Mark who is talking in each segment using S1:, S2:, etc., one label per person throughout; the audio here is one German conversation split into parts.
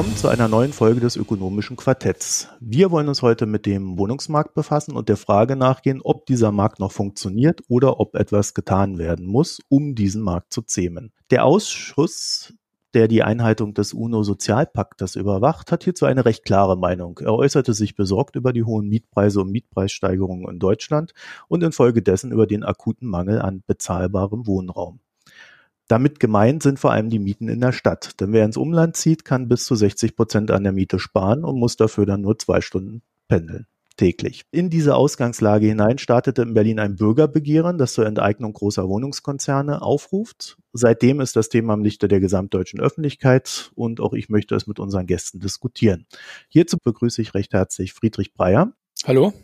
S1: Willkommen zu einer neuen Folge des ökonomischen Quartetts. Wir wollen uns heute mit dem Wohnungsmarkt befassen und der Frage nachgehen, ob dieser Markt noch funktioniert oder ob etwas getan werden muss, um diesen Markt zu zähmen. Der Ausschuss der die Einhaltung des UNO-Sozialpaktes überwacht, hat hierzu eine recht klare Meinung. Er äußerte sich besorgt über die hohen Mietpreise und Mietpreissteigerungen in Deutschland und infolgedessen über den akuten Mangel an bezahlbarem Wohnraum. Damit gemeint sind vor allem die Mieten in der Stadt. Denn wer ins Umland zieht, kann bis zu 60 Prozent an der Miete sparen und muss dafür dann nur zwei Stunden pendeln täglich. In diese Ausgangslage hinein startete in Berlin ein Bürgerbegehren, das zur Enteignung großer Wohnungskonzerne aufruft. Seitdem ist das Thema im Lichte der gesamtdeutschen Öffentlichkeit und auch ich möchte es mit unseren Gästen diskutieren. Hierzu begrüße ich recht herzlich Friedrich Breyer.
S2: Hallo.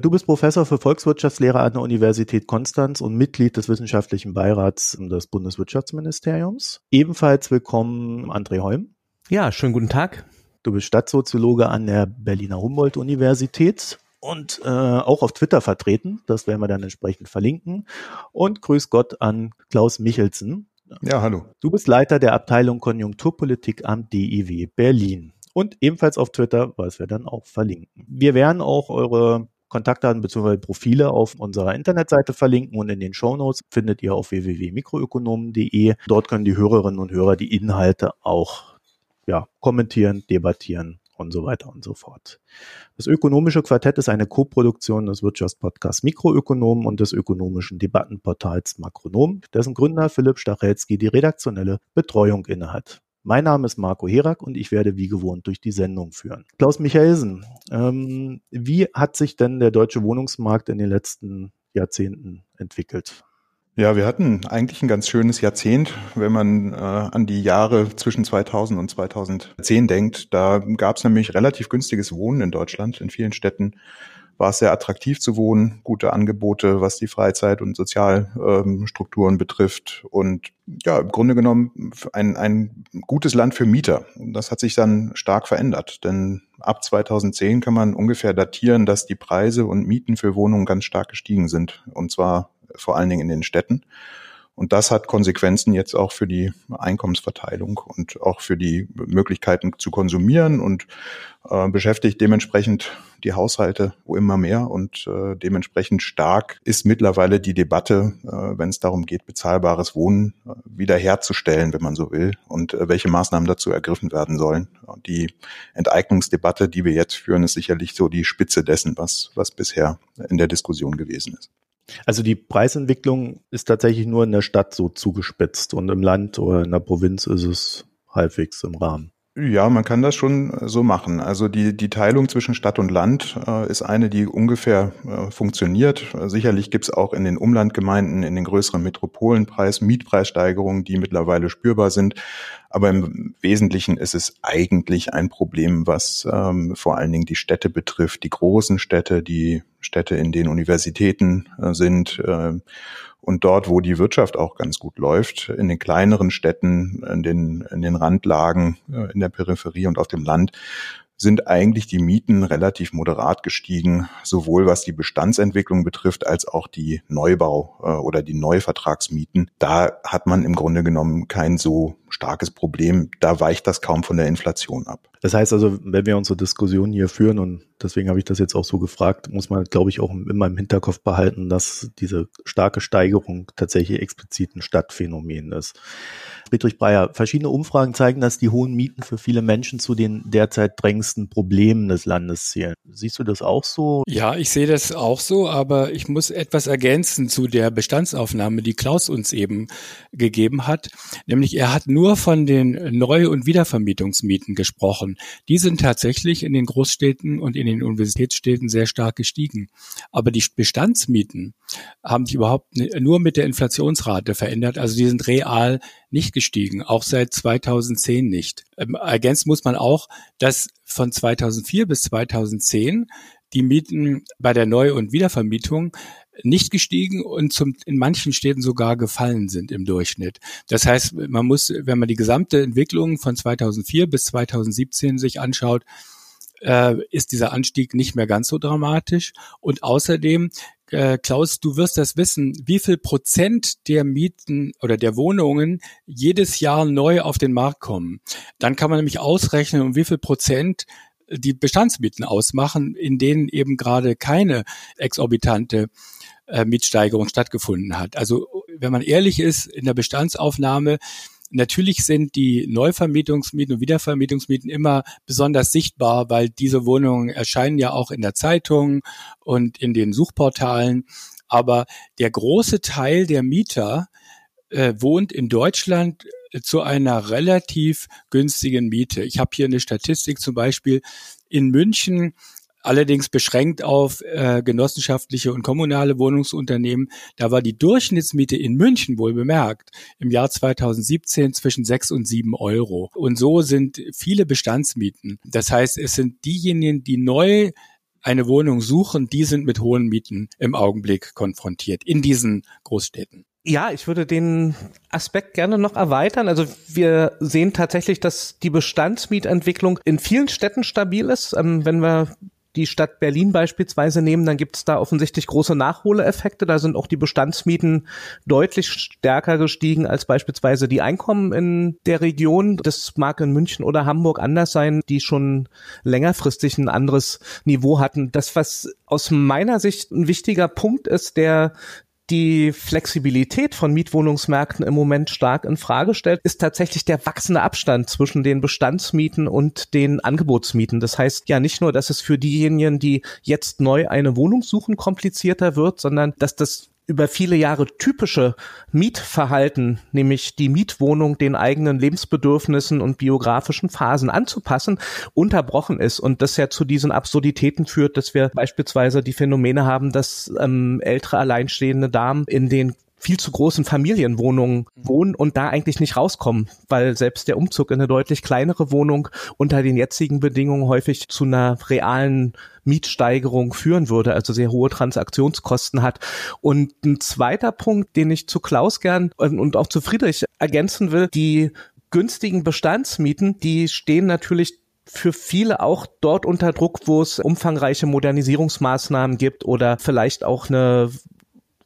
S1: Du bist Professor für Volkswirtschaftslehre an der Universität Konstanz und Mitglied des wissenschaftlichen Beirats des Bundeswirtschaftsministeriums. Ebenfalls willkommen André Holm.
S3: Ja, schönen guten Tag.
S1: Du bist Stadtsoziologe an der Berliner Humboldt-Universität und äh, auch auf Twitter vertreten. Das werden wir dann entsprechend verlinken. Und grüß Gott an Klaus Michelsen.
S4: Ja, hallo.
S1: Du bist Leiter der Abteilung Konjunkturpolitik am DIW Berlin. Und ebenfalls auf Twitter, was wir dann auch verlinken. Wir werden auch eure Kontaktdaten bzw. Profile auf unserer Internetseite verlinken und in den Shownotes findet ihr auf www.mikroökonomen.de. Dort können die Hörerinnen und Hörer die Inhalte auch ja, kommentieren, debattieren und so weiter und so fort. Das ökonomische Quartett ist eine Koproduktion des Wirtschaftspodcasts Mikroökonomen und des ökonomischen Debattenportals Makronom, dessen Gründer Philipp Stachelski die redaktionelle Betreuung innehat. Mein Name ist Marco Herak und ich werde wie gewohnt durch die Sendung führen. Klaus Michaelsen, ähm, wie hat sich denn der deutsche Wohnungsmarkt in den letzten Jahrzehnten entwickelt?
S4: Ja, wir hatten eigentlich ein ganz schönes Jahrzehnt, wenn man äh, an die Jahre zwischen 2000 und 2010 denkt. Da gab es nämlich relativ günstiges Wohnen in Deutschland, in vielen Städten war es sehr attraktiv zu wohnen, gute Angebote, was die Freizeit- und Sozialstrukturen ähm, betrifft und ja, im Grunde genommen ein, ein gutes Land für Mieter. Das hat sich dann stark verändert, denn ab 2010 kann man ungefähr datieren, dass die Preise und Mieten für Wohnungen ganz stark gestiegen sind und zwar vor allen Dingen in den Städten. Und das hat Konsequenzen jetzt auch für die Einkommensverteilung und auch für die Möglichkeiten zu konsumieren und äh, beschäftigt dementsprechend die Haushalte wo immer mehr und äh, dementsprechend stark ist mittlerweile die Debatte, äh, wenn es darum geht, bezahlbares Wohnen äh, wiederherzustellen, wenn man so will, und äh, welche Maßnahmen dazu ergriffen werden sollen. Die Enteignungsdebatte, die wir jetzt führen, ist sicherlich so die Spitze dessen, was, was bisher in der Diskussion gewesen ist.
S1: Also die Preisentwicklung ist tatsächlich nur in der Stadt so zugespitzt und im Land oder in der Provinz ist es halbwegs im Rahmen.
S4: Ja, man kann das schon äh, so machen. Also die, die Teilung zwischen Stadt und Land äh, ist eine, die ungefähr äh, funktioniert. Sicherlich gibt's auch in den Umlandgemeinden, in den größeren Metropolen Preis, Mietpreissteigerungen, die mittlerweile spürbar sind. Aber im Wesentlichen ist es eigentlich ein Problem, was ähm, vor allen Dingen die Städte betrifft, die großen Städte, die Städte, in denen Universitäten äh, sind. Äh, und dort, wo die Wirtschaft auch ganz gut läuft, in den kleineren Städten, in den, in den Randlagen, äh, in der Peripherie und auf dem Land, sind eigentlich die Mieten relativ moderat gestiegen, sowohl was die Bestandsentwicklung betrifft, als auch die Neubau- äh, oder die Neuvertragsmieten. Da hat man im Grunde genommen kein so starkes Problem. Da weicht das kaum von der Inflation ab.
S1: Das heißt also, wenn wir unsere Diskussion hier führen, und deswegen habe ich das jetzt auch so gefragt, muss man, glaube ich, auch immer im Hinterkopf behalten, dass diese starke Steigerung tatsächlich explizit ein Stadtphänomen ist. Friedrich Breyer, verschiedene Umfragen zeigen, dass die hohen Mieten für viele Menschen zu den derzeit drängendsten Problemen des Landes zählen. Siehst du das auch so?
S2: Ja, ich sehe das auch so, aber ich muss etwas ergänzen zu der Bestandsaufnahme, die Klaus uns eben gegeben hat. Nämlich er hat nur von den Neu- und Wiedervermietungsmieten gesprochen. Die sind tatsächlich in den Großstädten und in den Universitätsstädten sehr stark gestiegen. Aber die Bestandsmieten haben sich überhaupt nur mit der Inflationsrate verändert. Also die sind real nicht gestiegen, auch seit 2010 nicht. Ähm, ergänzt muss man auch, dass von 2004 bis 2010 die Mieten bei der Neu- und Wiedervermietung nicht gestiegen und zum, in manchen Städten sogar gefallen sind im Durchschnitt. Das heißt, man muss, wenn man die gesamte Entwicklung von 2004 bis 2017 sich anschaut, äh, ist dieser Anstieg nicht mehr ganz so dramatisch. Und außerdem äh, Klaus, du wirst das wissen, wie viel Prozent der Mieten oder der Wohnungen jedes Jahr neu auf den Markt kommen. Dann kann man nämlich ausrechnen, um wie viel Prozent die Bestandsmieten ausmachen, in denen eben gerade keine exorbitante äh, Mietsteigerung stattgefunden hat. Also wenn man ehrlich ist, in der Bestandsaufnahme Natürlich sind die Neuvermietungsmieten und Wiedervermietungsmieten immer besonders sichtbar, weil diese Wohnungen erscheinen ja auch in der Zeitung und in den Suchportalen. Aber der große Teil der Mieter äh, wohnt in Deutschland zu einer relativ günstigen Miete. Ich habe hier eine Statistik zum Beispiel in München allerdings beschränkt auf äh, genossenschaftliche und kommunale Wohnungsunternehmen. Da war die Durchschnittsmiete in München wohl bemerkt im Jahr 2017 zwischen sechs und sieben Euro. Und so sind viele Bestandsmieten. Das heißt, es sind diejenigen, die neu eine Wohnung suchen, die sind mit hohen Mieten im Augenblick konfrontiert in diesen Großstädten.
S3: Ja, ich würde den Aspekt gerne noch erweitern. Also wir sehen tatsächlich, dass die Bestandsmietentwicklung in vielen Städten stabil ist. Ähm, wenn wir die Stadt Berlin beispielsweise nehmen, dann gibt es da offensichtlich große Nachholeffekte. Da sind auch die Bestandsmieten deutlich stärker gestiegen als beispielsweise die Einkommen in der Region. Das mag in München oder Hamburg anders sein, die schon längerfristig ein anderes Niveau hatten. Das, was aus meiner Sicht ein wichtiger Punkt ist, der die Flexibilität von Mietwohnungsmärkten im Moment stark in Frage stellt, ist tatsächlich der wachsende Abstand zwischen den Bestandsmieten und den Angebotsmieten. Das heißt ja nicht nur, dass es für diejenigen, die jetzt neu eine Wohnung suchen, komplizierter wird, sondern dass das über viele Jahre typische Mietverhalten, nämlich die Mietwohnung den eigenen Lebensbedürfnissen und biografischen Phasen anzupassen, unterbrochen ist und das ja zu diesen Absurditäten führt, dass wir beispielsweise die Phänomene haben, dass ähm, ältere alleinstehende Damen in den viel zu großen Familienwohnungen mhm. wohnen und da eigentlich nicht rauskommen, weil selbst der Umzug in eine deutlich kleinere Wohnung unter den jetzigen Bedingungen häufig zu einer realen Mietsteigerung führen würde, also sehr hohe Transaktionskosten hat. Und ein zweiter Punkt, den ich zu Klaus gern und auch zu Friedrich ergänzen will, die günstigen Bestandsmieten, die stehen natürlich für viele auch dort unter Druck, wo es umfangreiche Modernisierungsmaßnahmen gibt oder vielleicht auch eine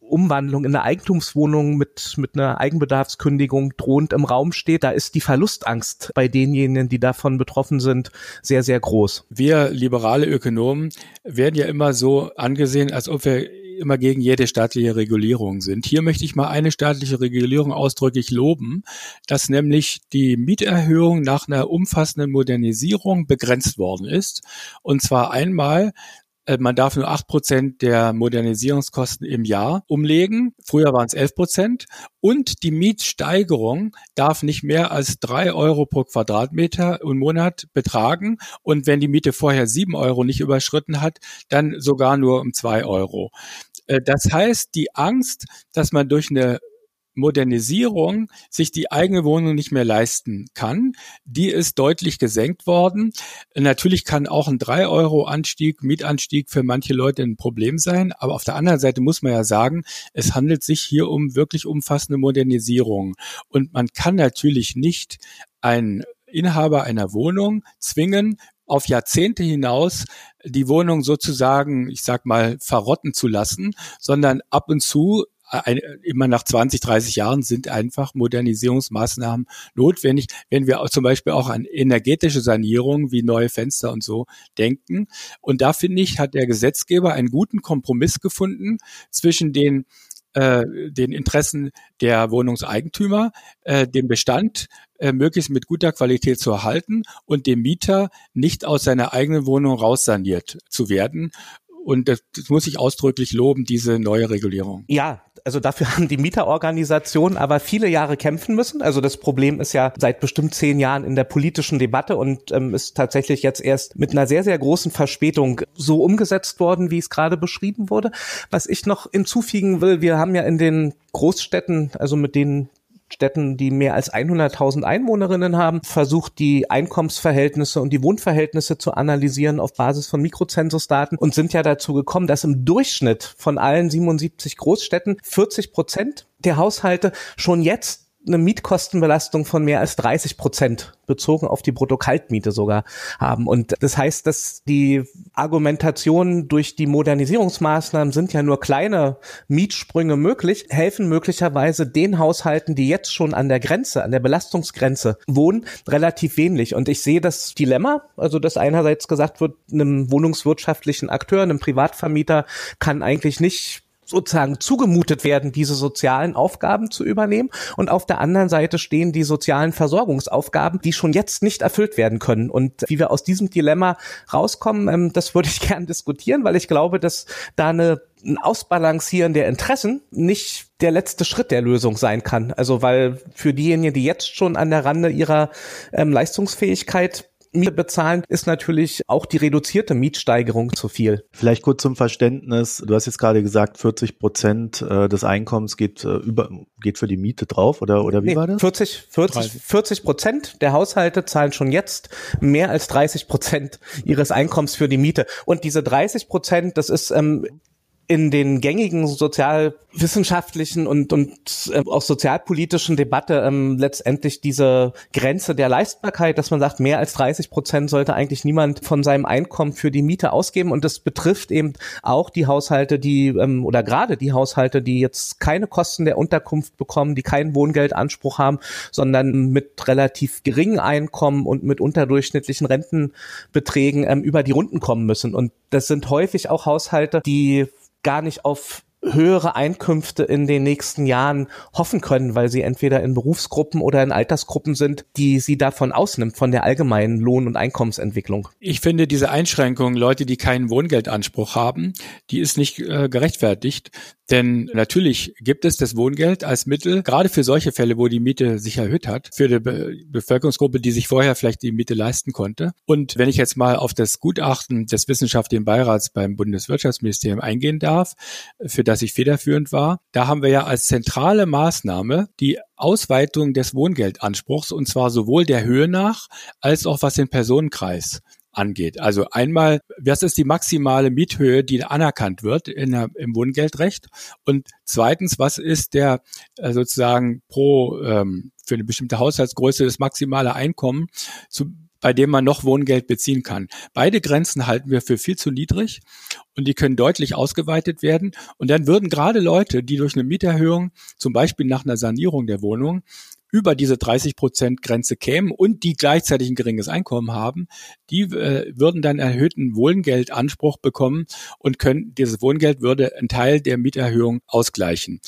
S3: Umwandlung in eine Eigentumswohnung mit, mit einer Eigenbedarfskündigung drohend im Raum steht, da ist die Verlustangst bei denjenigen, die davon betroffen sind, sehr, sehr groß.
S2: Wir liberale Ökonomen werden ja immer so angesehen, als ob wir immer gegen jede staatliche Regulierung sind. Hier möchte ich mal eine staatliche Regulierung ausdrücklich loben, dass nämlich die Mieterhöhung nach einer umfassenden Modernisierung begrenzt worden ist. Und zwar einmal man darf nur acht Prozent der Modernisierungskosten im Jahr umlegen. Früher waren es elf Prozent. Und die Mietsteigerung darf nicht mehr als drei Euro pro Quadratmeter im Monat betragen. Und wenn die Miete vorher sieben Euro nicht überschritten hat, dann sogar nur um zwei Euro. Äh, das heißt, die Angst, dass man durch eine Modernisierung sich die eigene Wohnung nicht mehr leisten kann. Die ist deutlich gesenkt worden. Natürlich kann auch ein 3-Euro-Anstieg, Mietanstieg für manche Leute ein Problem sein. Aber auf der anderen Seite muss man ja sagen, es handelt sich hier um wirklich umfassende Modernisierung. Und man kann natürlich nicht einen Inhaber einer Wohnung zwingen, auf Jahrzehnte hinaus die Wohnung sozusagen, ich sag mal, verrotten zu lassen, sondern ab und zu ein, immer nach 20, 30 Jahren sind einfach Modernisierungsmaßnahmen notwendig, wenn wir zum Beispiel auch an energetische Sanierungen wie neue Fenster und so denken. Und da finde ich, hat der Gesetzgeber einen guten Kompromiss gefunden zwischen den äh, den Interessen der Wohnungseigentümer, äh, dem Bestand äh, möglichst mit guter Qualität zu erhalten und dem Mieter nicht aus seiner eigenen Wohnung raussaniert zu werden. Und das, das muss ich ausdrücklich loben, diese neue Regulierung.
S3: Ja, also dafür haben die Mieterorganisationen aber viele Jahre kämpfen müssen. Also das Problem ist ja seit bestimmt zehn Jahren in der politischen Debatte und ähm, ist tatsächlich jetzt erst mit einer sehr, sehr großen Verspätung so umgesetzt worden, wie es gerade beschrieben wurde. Was ich noch hinzufügen will, wir haben ja in den Großstädten, also mit denen Städten, die mehr als 100.000 Einwohnerinnen haben, versucht, die Einkommensverhältnisse und die Wohnverhältnisse zu analysieren auf Basis von Mikrozensusdaten und sind ja dazu gekommen, dass im Durchschnitt von allen 77 Großstädten 40 Prozent der Haushalte schon jetzt eine Mietkostenbelastung von mehr als 30 Prozent bezogen auf die Bruttokaltmiete sogar haben. Und das heißt, dass die Argumentationen durch die Modernisierungsmaßnahmen sind ja nur kleine Mietsprünge möglich, helfen möglicherweise den Haushalten, die jetzt schon an der Grenze, an der Belastungsgrenze wohnen, relativ wenig. Und ich sehe das Dilemma, also dass einerseits gesagt wird, einem wohnungswirtschaftlichen Akteur, einem Privatvermieter kann eigentlich nicht sozusagen zugemutet werden, diese sozialen Aufgaben zu übernehmen. Und auf der anderen Seite stehen die sozialen Versorgungsaufgaben, die schon jetzt nicht erfüllt werden können. Und wie wir aus diesem Dilemma rauskommen, ähm, das würde ich gern diskutieren, weil ich glaube, dass da eine ein Ausbalancieren der Interessen nicht der letzte Schritt der Lösung sein kann. Also weil für diejenigen, die jetzt schon an der Rande ihrer ähm, Leistungsfähigkeit Miete bezahlen, ist natürlich auch die reduzierte Mietsteigerung zu viel.
S1: Vielleicht kurz zum Verständnis. Du hast jetzt gerade gesagt, 40 Prozent äh, des Einkommens geht äh, über, geht für die Miete drauf oder, oder wie nee, war das?
S3: 40, 40, 40 Prozent der Haushalte zahlen schon jetzt mehr als 30 Prozent ihres Einkommens für die Miete. Und diese 30 Prozent, das ist ähm, in den gängigen sozialwissenschaftlichen und, und äh, auch sozialpolitischen Debatte ähm, letztendlich diese Grenze der Leistbarkeit, dass man sagt, mehr als 30 Prozent sollte eigentlich niemand von seinem Einkommen für die Miete ausgeben. Und das betrifft eben auch die Haushalte, die ähm, oder gerade die Haushalte, die jetzt keine Kosten der Unterkunft bekommen, die keinen Wohngeldanspruch haben, sondern mit relativ geringen Einkommen und mit unterdurchschnittlichen Rentenbeträgen ähm, über die Runden kommen müssen. Und das sind häufig auch Haushalte, die gar nicht auf höhere Einkünfte in den nächsten Jahren hoffen können, weil sie entweder in Berufsgruppen oder in Altersgruppen sind, die sie davon ausnimmt, von der allgemeinen Lohn- und Einkommensentwicklung.
S2: Ich finde diese Einschränkung, Leute, die keinen Wohngeldanspruch haben, die ist nicht äh, gerechtfertigt. Denn natürlich gibt es das Wohngeld als Mittel, gerade für solche Fälle, wo die Miete sich erhöht hat, für die Be Bevölkerungsgruppe, die sich vorher vielleicht die Miete leisten konnte. Und wenn ich jetzt mal auf das Gutachten des Wissenschaftlichen Beirats beim Bundeswirtschaftsministerium eingehen darf, für das ich federführend war, da haben wir ja als zentrale Maßnahme die Ausweitung des Wohngeldanspruchs und zwar sowohl der Höhe nach als auch was den Personenkreis angeht. Also einmal, was ist die maximale Miethöhe, die anerkannt wird in der, im Wohngeldrecht? Und zweitens, was ist der äh, sozusagen pro ähm, für eine bestimmte Haushaltsgröße das maximale Einkommen, zu, bei dem man noch Wohngeld beziehen kann. Beide Grenzen halten wir für viel zu niedrig und die können deutlich ausgeweitet werden. Und dann würden gerade Leute, die durch eine Mieterhöhung, zum Beispiel nach einer Sanierung der Wohnung, über diese 30 Prozent Grenze kämen und die gleichzeitig ein geringes Einkommen haben, die äh, würden dann erhöhten Wohngeldanspruch bekommen und können, dieses Wohngeld würde einen Teil der Mieterhöhung ausgleichen.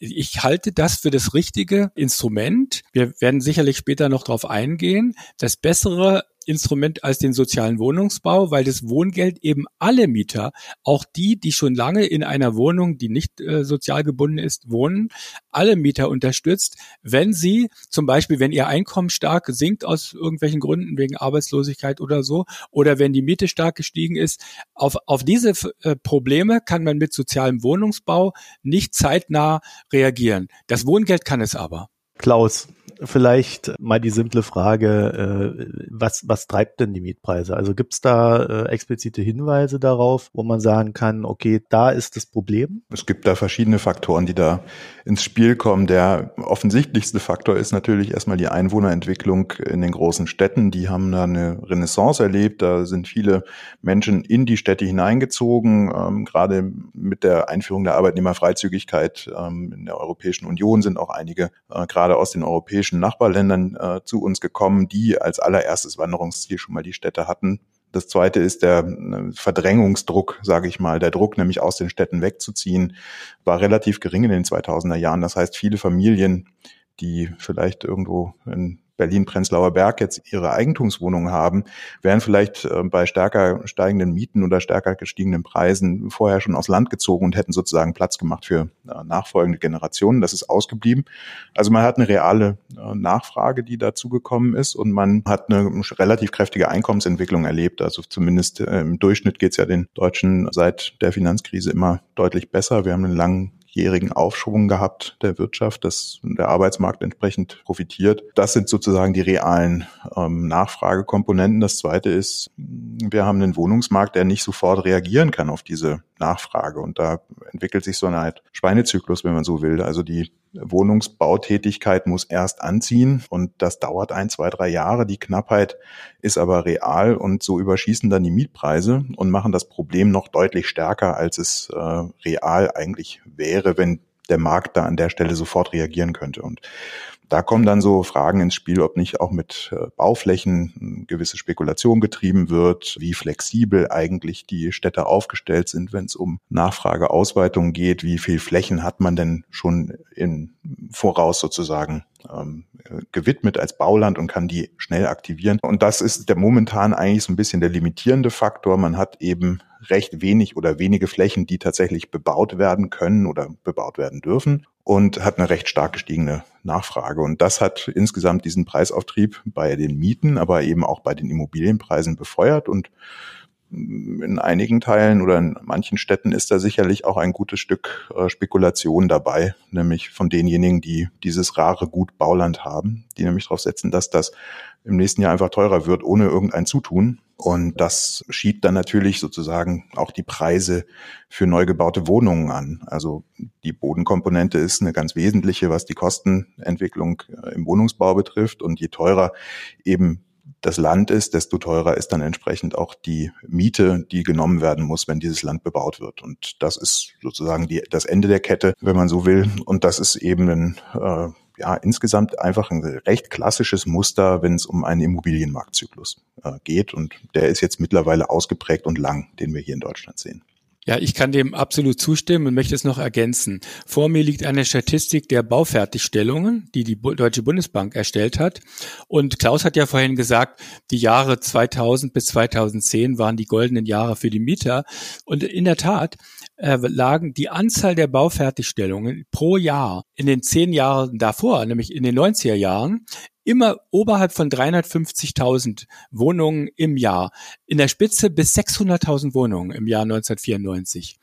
S2: Ich halte das für das richtige Instrument. Wir werden sicherlich später noch darauf eingehen. Das bessere Instrument als den sozialen Wohnungsbau, weil das Wohngeld eben alle Mieter, auch die, die schon lange in einer Wohnung, die nicht äh, sozial gebunden ist, wohnen, alle Mieter unterstützt, wenn sie zum Beispiel, wenn ihr Einkommen stark sinkt aus irgendwelchen Gründen wegen Arbeitslosigkeit oder so, oder wenn die Miete stark gestiegen ist, auf, auf diese äh, Probleme kann man mit sozialem Wohnungsbau nicht zeitnah reagieren. Das Wohngeld kann es aber.
S1: Klaus, vielleicht mal die simple Frage, äh, was, was treibt denn die Mietpreise? Also gibt es da äh, explizite Hinweise darauf, wo man sagen kann, okay, da ist das Problem?
S4: Es gibt da verschiedene Faktoren, die da ins Spiel kommen. Der offensichtlichste Faktor ist natürlich erstmal die Einwohnerentwicklung in den großen Städten. Die haben da eine Renaissance erlebt. Da sind viele Menschen in die Städte hineingezogen. Ähm, gerade mit der Einführung der Arbeitnehmerfreizügigkeit ähm, in der Europäischen Union sind auch einige äh, gerade aus den europäischen europäischen Nachbarländern äh, zu uns gekommen, die als allererstes Wanderungsziel schon mal die Städte hatten. Das zweite ist der äh, Verdrängungsdruck, sage ich mal. Der Druck, nämlich aus den Städten wegzuziehen, war relativ gering in den 2000er Jahren. Das heißt, viele Familien, die vielleicht irgendwo in Berlin-Prenzlauer Berg jetzt ihre Eigentumswohnungen haben, wären vielleicht äh, bei stärker steigenden Mieten oder stärker gestiegenen Preisen vorher schon aus Land gezogen und hätten sozusagen Platz gemacht für äh, nachfolgende Generationen. Das ist ausgeblieben. Also man hat eine reale äh, Nachfrage, die dazugekommen ist und man hat eine relativ kräftige Einkommensentwicklung erlebt. Also zumindest im Durchschnitt geht es ja den Deutschen seit der Finanzkrise immer deutlich besser. Wir haben einen langen jährigen Aufschwung gehabt der Wirtschaft, dass der Arbeitsmarkt entsprechend profitiert. Das sind sozusagen die realen ähm, Nachfragekomponenten. Das zweite ist, wir haben einen Wohnungsmarkt, der nicht sofort reagieren kann auf diese Nachfrage. Und da entwickelt sich so eine Art Schweinezyklus, wenn man so will. Also die Wohnungsbautätigkeit muss erst anziehen und das dauert ein, zwei, drei Jahre. Die Knappheit ist aber real und so überschießen dann die Mietpreise und machen das Problem noch deutlich stärker, als es äh, real eigentlich wäre, wenn der Markt da an der Stelle sofort reagieren könnte. Und da kommen dann so Fragen ins Spiel, ob nicht auch mit äh, Bauflächen gewisse Spekulation getrieben wird, wie flexibel eigentlich die Städte aufgestellt sind, wenn es um Nachfrageausweitung geht, wie viel Flächen hat man denn schon in Voraus sozusagen ähm, gewidmet als Bauland und kann die schnell aktivieren. Und das ist der momentan eigentlich so ein bisschen der limitierende Faktor. Man hat eben recht wenig oder wenige Flächen, die tatsächlich bebaut werden können oder bebaut werden dürfen und hat eine recht stark gestiegene Nachfrage. Und das hat insgesamt diesen Preisauftrieb bei den Mieten, aber eben auch bei den Immobilienpreisen befeuert und in einigen Teilen oder in manchen Städten ist da sicherlich auch ein gutes Stück äh, Spekulation dabei, nämlich von denjenigen, die dieses rare Gut Bauland haben, die nämlich darauf setzen, dass das im nächsten Jahr einfach teurer wird, ohne irgendein Zutun. Und das schiebt dann natürlich sozusagen auch die Preise für neu gebaute Wohnungen an. Also die Bodenkomponente ist eine ganz wesentliche, was die Kostenentwicklung äh, im Wohnungsbau betrifft. Und je teurer eben das Land ist, desto teurer ist dann entsprechend auch die Miete, die genommen werden muss, wenn dieses Land bebaut wird. Und das ist sozusagen die, das Ende der Kette, wenn man so will. Und das ist eben ein äh, ja, insgesamt einfach ein recht klassisches Muster, wenn es um einen Immobilienmarktzyklus äh, geht. Und der ist jetzt mittlerweile ausgeprägt und lang, den wir hier in Deutschland sehen.
S2: Ja, ich kann dem absolut zustimmen und möchte es noch ergänzen. Vor mir liegt eine Statistik der Baufertigstellungen, die die Deutsche Bundesbank erstellt hat. Und Klaus hat ja vorhin gesagt, die Jahre 2000 bis 2010 waren die goldenen Jahre für die Mieter. Und in der Tat lagen die Anzahl der Baufertigstellungen pro Jahr in den zehn Jahren davor, nämlich in den 90er Jahren, immer oberhalb von 350.000 Wohnungen im Jahr. In der Spitze bis 600.000 Wohnungen im Jahr 1994.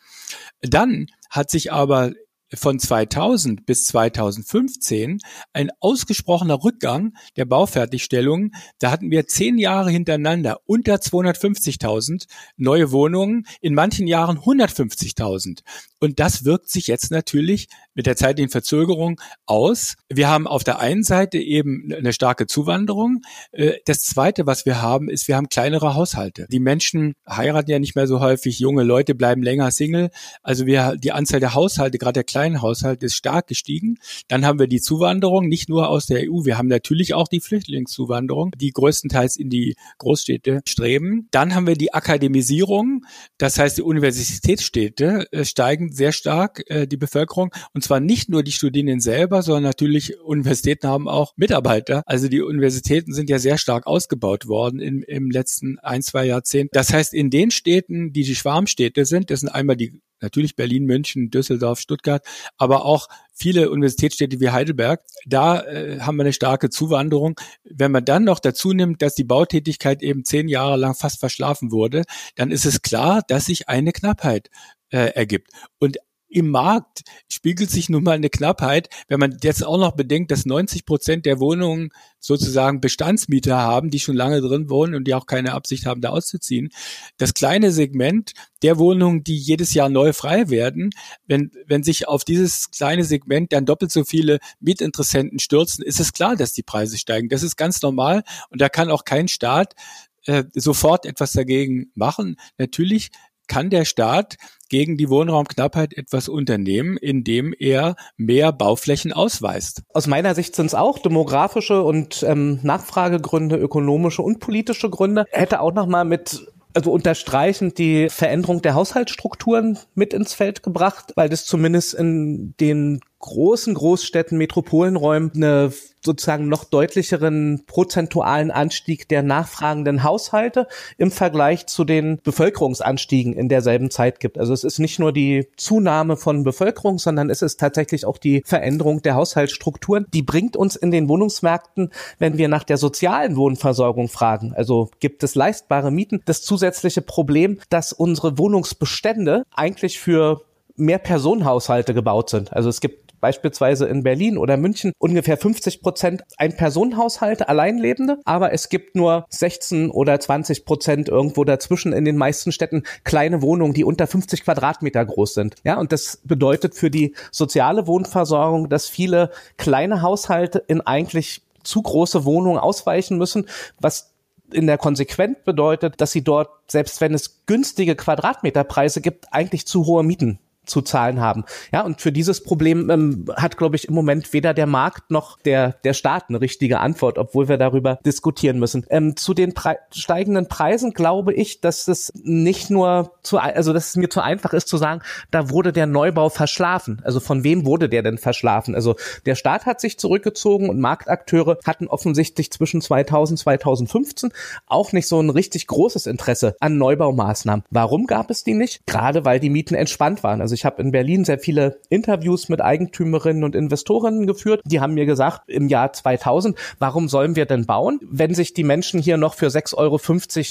S2: Dann hat sich aber von 2000 bis 2015 ein ausgesprochener Rückgang der Baufertigstellungen. Da hatten wir zehn Jahre hintereinander unter 250.000 neue Wohnungen, in manchen Jahren 150.000. Und das wirkt sich jetzt natürlich mit der zeitlichen Verzögerung aus. Wir haben auf der einen Seite eben eine starke Zuwanderung. Äh, das Zweite, was wir haben, ist, wir haben kleinere Haushalte. Die Menschen heiraten ja nicht mehr so häufig, junge Leute bleiben länger Single. Also wir, die Anzahl der Haushalte, gerade der kleinen Haushalte, ist stark gestiegen. Dann haben wir die Zuwanderung, nicht nur aus der EU. Wir haben natürlich auch die Flüchtlingszuwanderung, die größtenteils in die Großstädte streben. Dann haben wir die Akademisierung. Das heißt, die Universitätsstädte äh, steigen sehr stark, äh, die Bevölkerung. Und zwar nicht nur die Studierenden selber, sondern natürlich Universitäten haben auch Mitarbeiter. Also die Universitäten sind ja sehr stark ausgebaut worden im, im letzten ein, zwei Jahrzehnten. Das heißt, in den Städten, die die Schwarmstädte sind, das sind einmal die natürlich Berlin, München, Düsseldorf, Stuttgart, aber auch viele Universitätsstädte wie Heidelberg, da äh, haben wir eine starke Zuwanderung. Wenn man dann noch dazu nimmt, dass die Bautätigkeit eben zehn Jahre lang fast verschlafen wurde, dann ist es klar, dass sich eine Knappheit äh, ergibt. Und im Markt spiegelt sich nun mal eine Knappheit. Wenn man jetzt auch noch bedenkt, dass 90 Prozent der Wohnungen sozusagen Bestandsmieter haben, die schon lange drin wohnen und die auch keine Absicht haben, da auszuziehen. Das kleine Segment der Wohnungen, die jedes Jahr neu frei werden, wenn, wenn sich auf dieses kleine Segment dann doppelt so viele Mietinteressenten stürzen, ist es klar, dass die Preise steigen. Das ist ganz normal und da kann auch kein Staat äh, sofort etwas dagegen machen. Natürlich kann der Staat gegen die Wohnraumknappheit etwas unternehmen, indem er mehr Bauflächen ausweist?
S3: Aus meiner Sicht sind es auch demografische und ähm, Nachfragegründe, ökonomische und politische Gründe. Hätte auch noch mal mit also unterstreichend die Veränderung der Haushaltsstrukturen mit ins Feld gebracht, weil das zumindest in den großen Großstädten, Metropolenräumen eine sozusagen noch deutlicheren prozentualen Anstieg der nachfragenden Haushalte im Vergleich zu den Bevölkerungsanstiegen in derselben Zeit gibt. Also es ist nicht nur die Zunahme von Bevölkerung, sondern es ist tatsächlich auch die Veränderung der Haushaltsstrukturen. Die bringt uns in den Wohnungsmärkten, wenn wir nach der sozialen Wohnversorgung fragen, also gibt es leistbare Mieten, das zusätzliche Problem, dass unsere Wohnungsbestände eigentlich für mehr Personenhaushalte gebaut sind. Also es gibt beispielsweise in Berlin oder München ungefähr 50 Prozent Ein-Personenhaushalte, Alleinlebende, aber es gibt nur 16 oder 20 Prozent irgendwo dazwischen in den meisten Städten kleine Wohnungen, die unter 50 Quadratmeter groß sind. Ja, und das bedeutet für die soziale Wohnversorgung, dass viele kleine Haushalte in eigentlich zu große Wohnungen ausweichen müssen, was in der Konsequenz bedeutet, dass sie dort, selbst wenn es günstige Quadratmeterpreise gibt, eigentlich zu hohe Mieten zu zahlen haben. Ja, und für dieses Problem ähm, hat, glaube ich, im Moment weder der Markt noch der, der Staat eine richtige Antwort, obwohl wir darüber diskutieren müssen. Ähm, zu den Pre steigenden Preisen glaube ich, dass es nicht nur zu, also dass es mir zu einfach ist zu sagen, da wurde der Neubau verschlafen. Also von wem wurde der denn verschlafen? Also der Staat hat sich zurückgezogen und Marktakteure hatten offensichtlich zwischen 2000 2015 auch nicht so ein richtig großes Interesse an Neubaumaßnahmen. Warum gab es die nicht? Gerade weil die Mieten entspannt waren. Also ich habe in Berlin sehr viele Interviews mit Eigentümerinnen und Investorinnen geführt. Die haben mir gesagt, im Jahr 2000, warum sollen wir denn bauen, wenn sich die Menschen hier noch für 6,50 Euro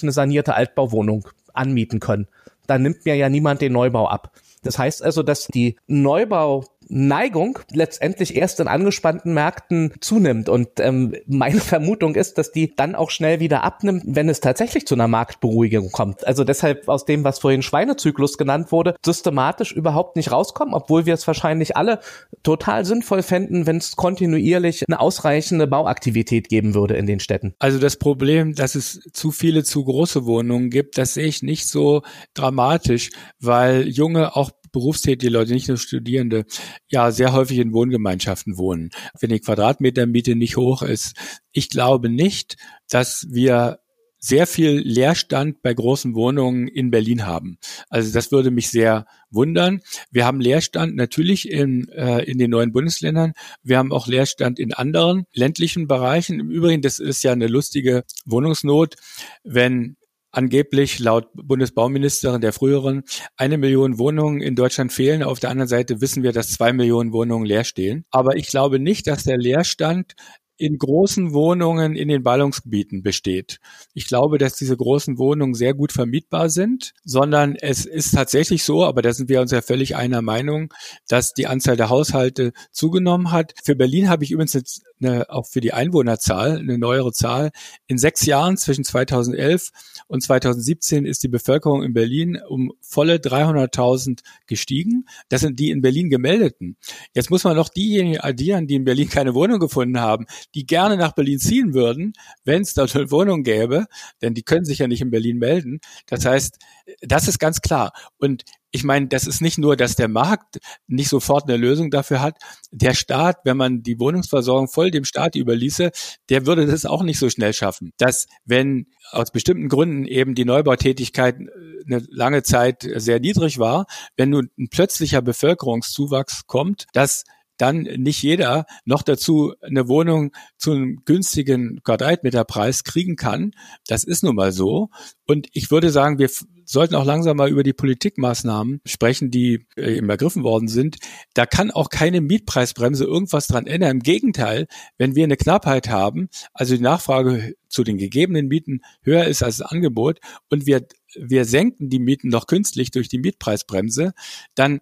S3: eine sanierte Altbauwohnung anmieten können? Dann nimmt mir ja niemand den Neubau ab. Das heißt also, dass die Neubau Neigung letztendlich erst in angespannten Märkten zunimmt. Und ähm, meine Vermutung ist, dass die dann auch schnell wieder abnimmt, wenn es tatsächlich zu einer Marktberuhigung kommt. Also deshalb aus dem, was vorhin Schweinezyklus genannt wurde, systematisch überhaupt nicht rauskommen, obwohl wir es wahrscheinlich alle total sinnvoll fänden, wenn es kontinuierlich eine ausreichende Bauaktivität geben würde in den Städten.
S2: Also das Problem, dass es zu viele zu große Wohnungen gibt, das sehe ich nicht so dramatisch, weil junge auch berufstätige Leute, nicht nur Studierende, ja sehr häufig in Wohngemeinschaften wohnen. Wenn die Quadratmetermiete nicht hoch ist. Ich glaube nicht, dass wir sehr viel Leerstand bei großen Wohnungen in Berlin haben. Also das würde mich sehr wundern. Wir haben Leerstand natürlich in, äh, in den neuen Bundesländern. Wir haben auch Leerstand in anderen ländlichen Bereichen. Im Übrigen, das ist ja eine lustige Wohnungsnot. Wenn angeblich laut Bundesbauministerin der früheren eine Million Wohnungen in Deutschland fehlen. Auf der anderen Seite wissen wir, dass zwei Millionen Wohnungen leer stehen. Aber ich glaube nicht, dass der Leerstand in großen Wohnungen in den Ballungsgebieten besteht. Ich glaube, dass diese großen Wohnungen sehr gut vermietbar sind, sondern es ist tatsächlich so, aber da sind wir uns ja völlig einer Meinung, dass die Anzahl der Haushalte zugenommen hat. Für Berlin habe ich übrigens jetzt eine, auch für die Einwohnerzahl eine neuere Zahl. In sechs Jahren zwischen 2011 und 2017 ist die Bevölkerung in Berlin um volle 300.000 gestiegen. Das sind die in Berlin gemeldeten. Jetzt muss man noch diejenigen addieren, die in Berlin keine Wohnung gefunden haben, die gerne nach Berlin ziehen würden, wenn es dort eine Wohnung gäbe, denn die können sich ja nicht in Berlin melden. Das heißt, das ist ganz klar. Und ich meine, das ist nicht nur, dass der Markt nicht sofort eine Lösung dafür hat. Der Staat, wenn man die Wohnungsversorgung voll dem Staat überließe, der würde das auch nicht so schnell schaffen. Dass, wenn aus bestimmten Gründen eben die Neubautätigkeit äh, eine lange Zeit sehr niedrig war, wenn nun ein plötzlicher Bevölkerungszuwachs kommt, dass dann nicht jeder noch dazu eine Wohnung zu einem günstigen Quadratmeterpreis kriegen kann. Das ist nun mal so. Und ich würde sagen, wir sollten auch langsam mal über die Politikmaßnahmen sprechen, die äh, eben ergriffen worden sind. Da kann auch keine Mietpreisbremse irgendwas dran ändern. Im Gegenteil, wenn wir eine Knappheit haben, also die Nachfrage zu den gegebenen Mieten höher ist als das Angebot und wir wir senken die Mieten noch künstlich durch die Mietpreisbremse, dann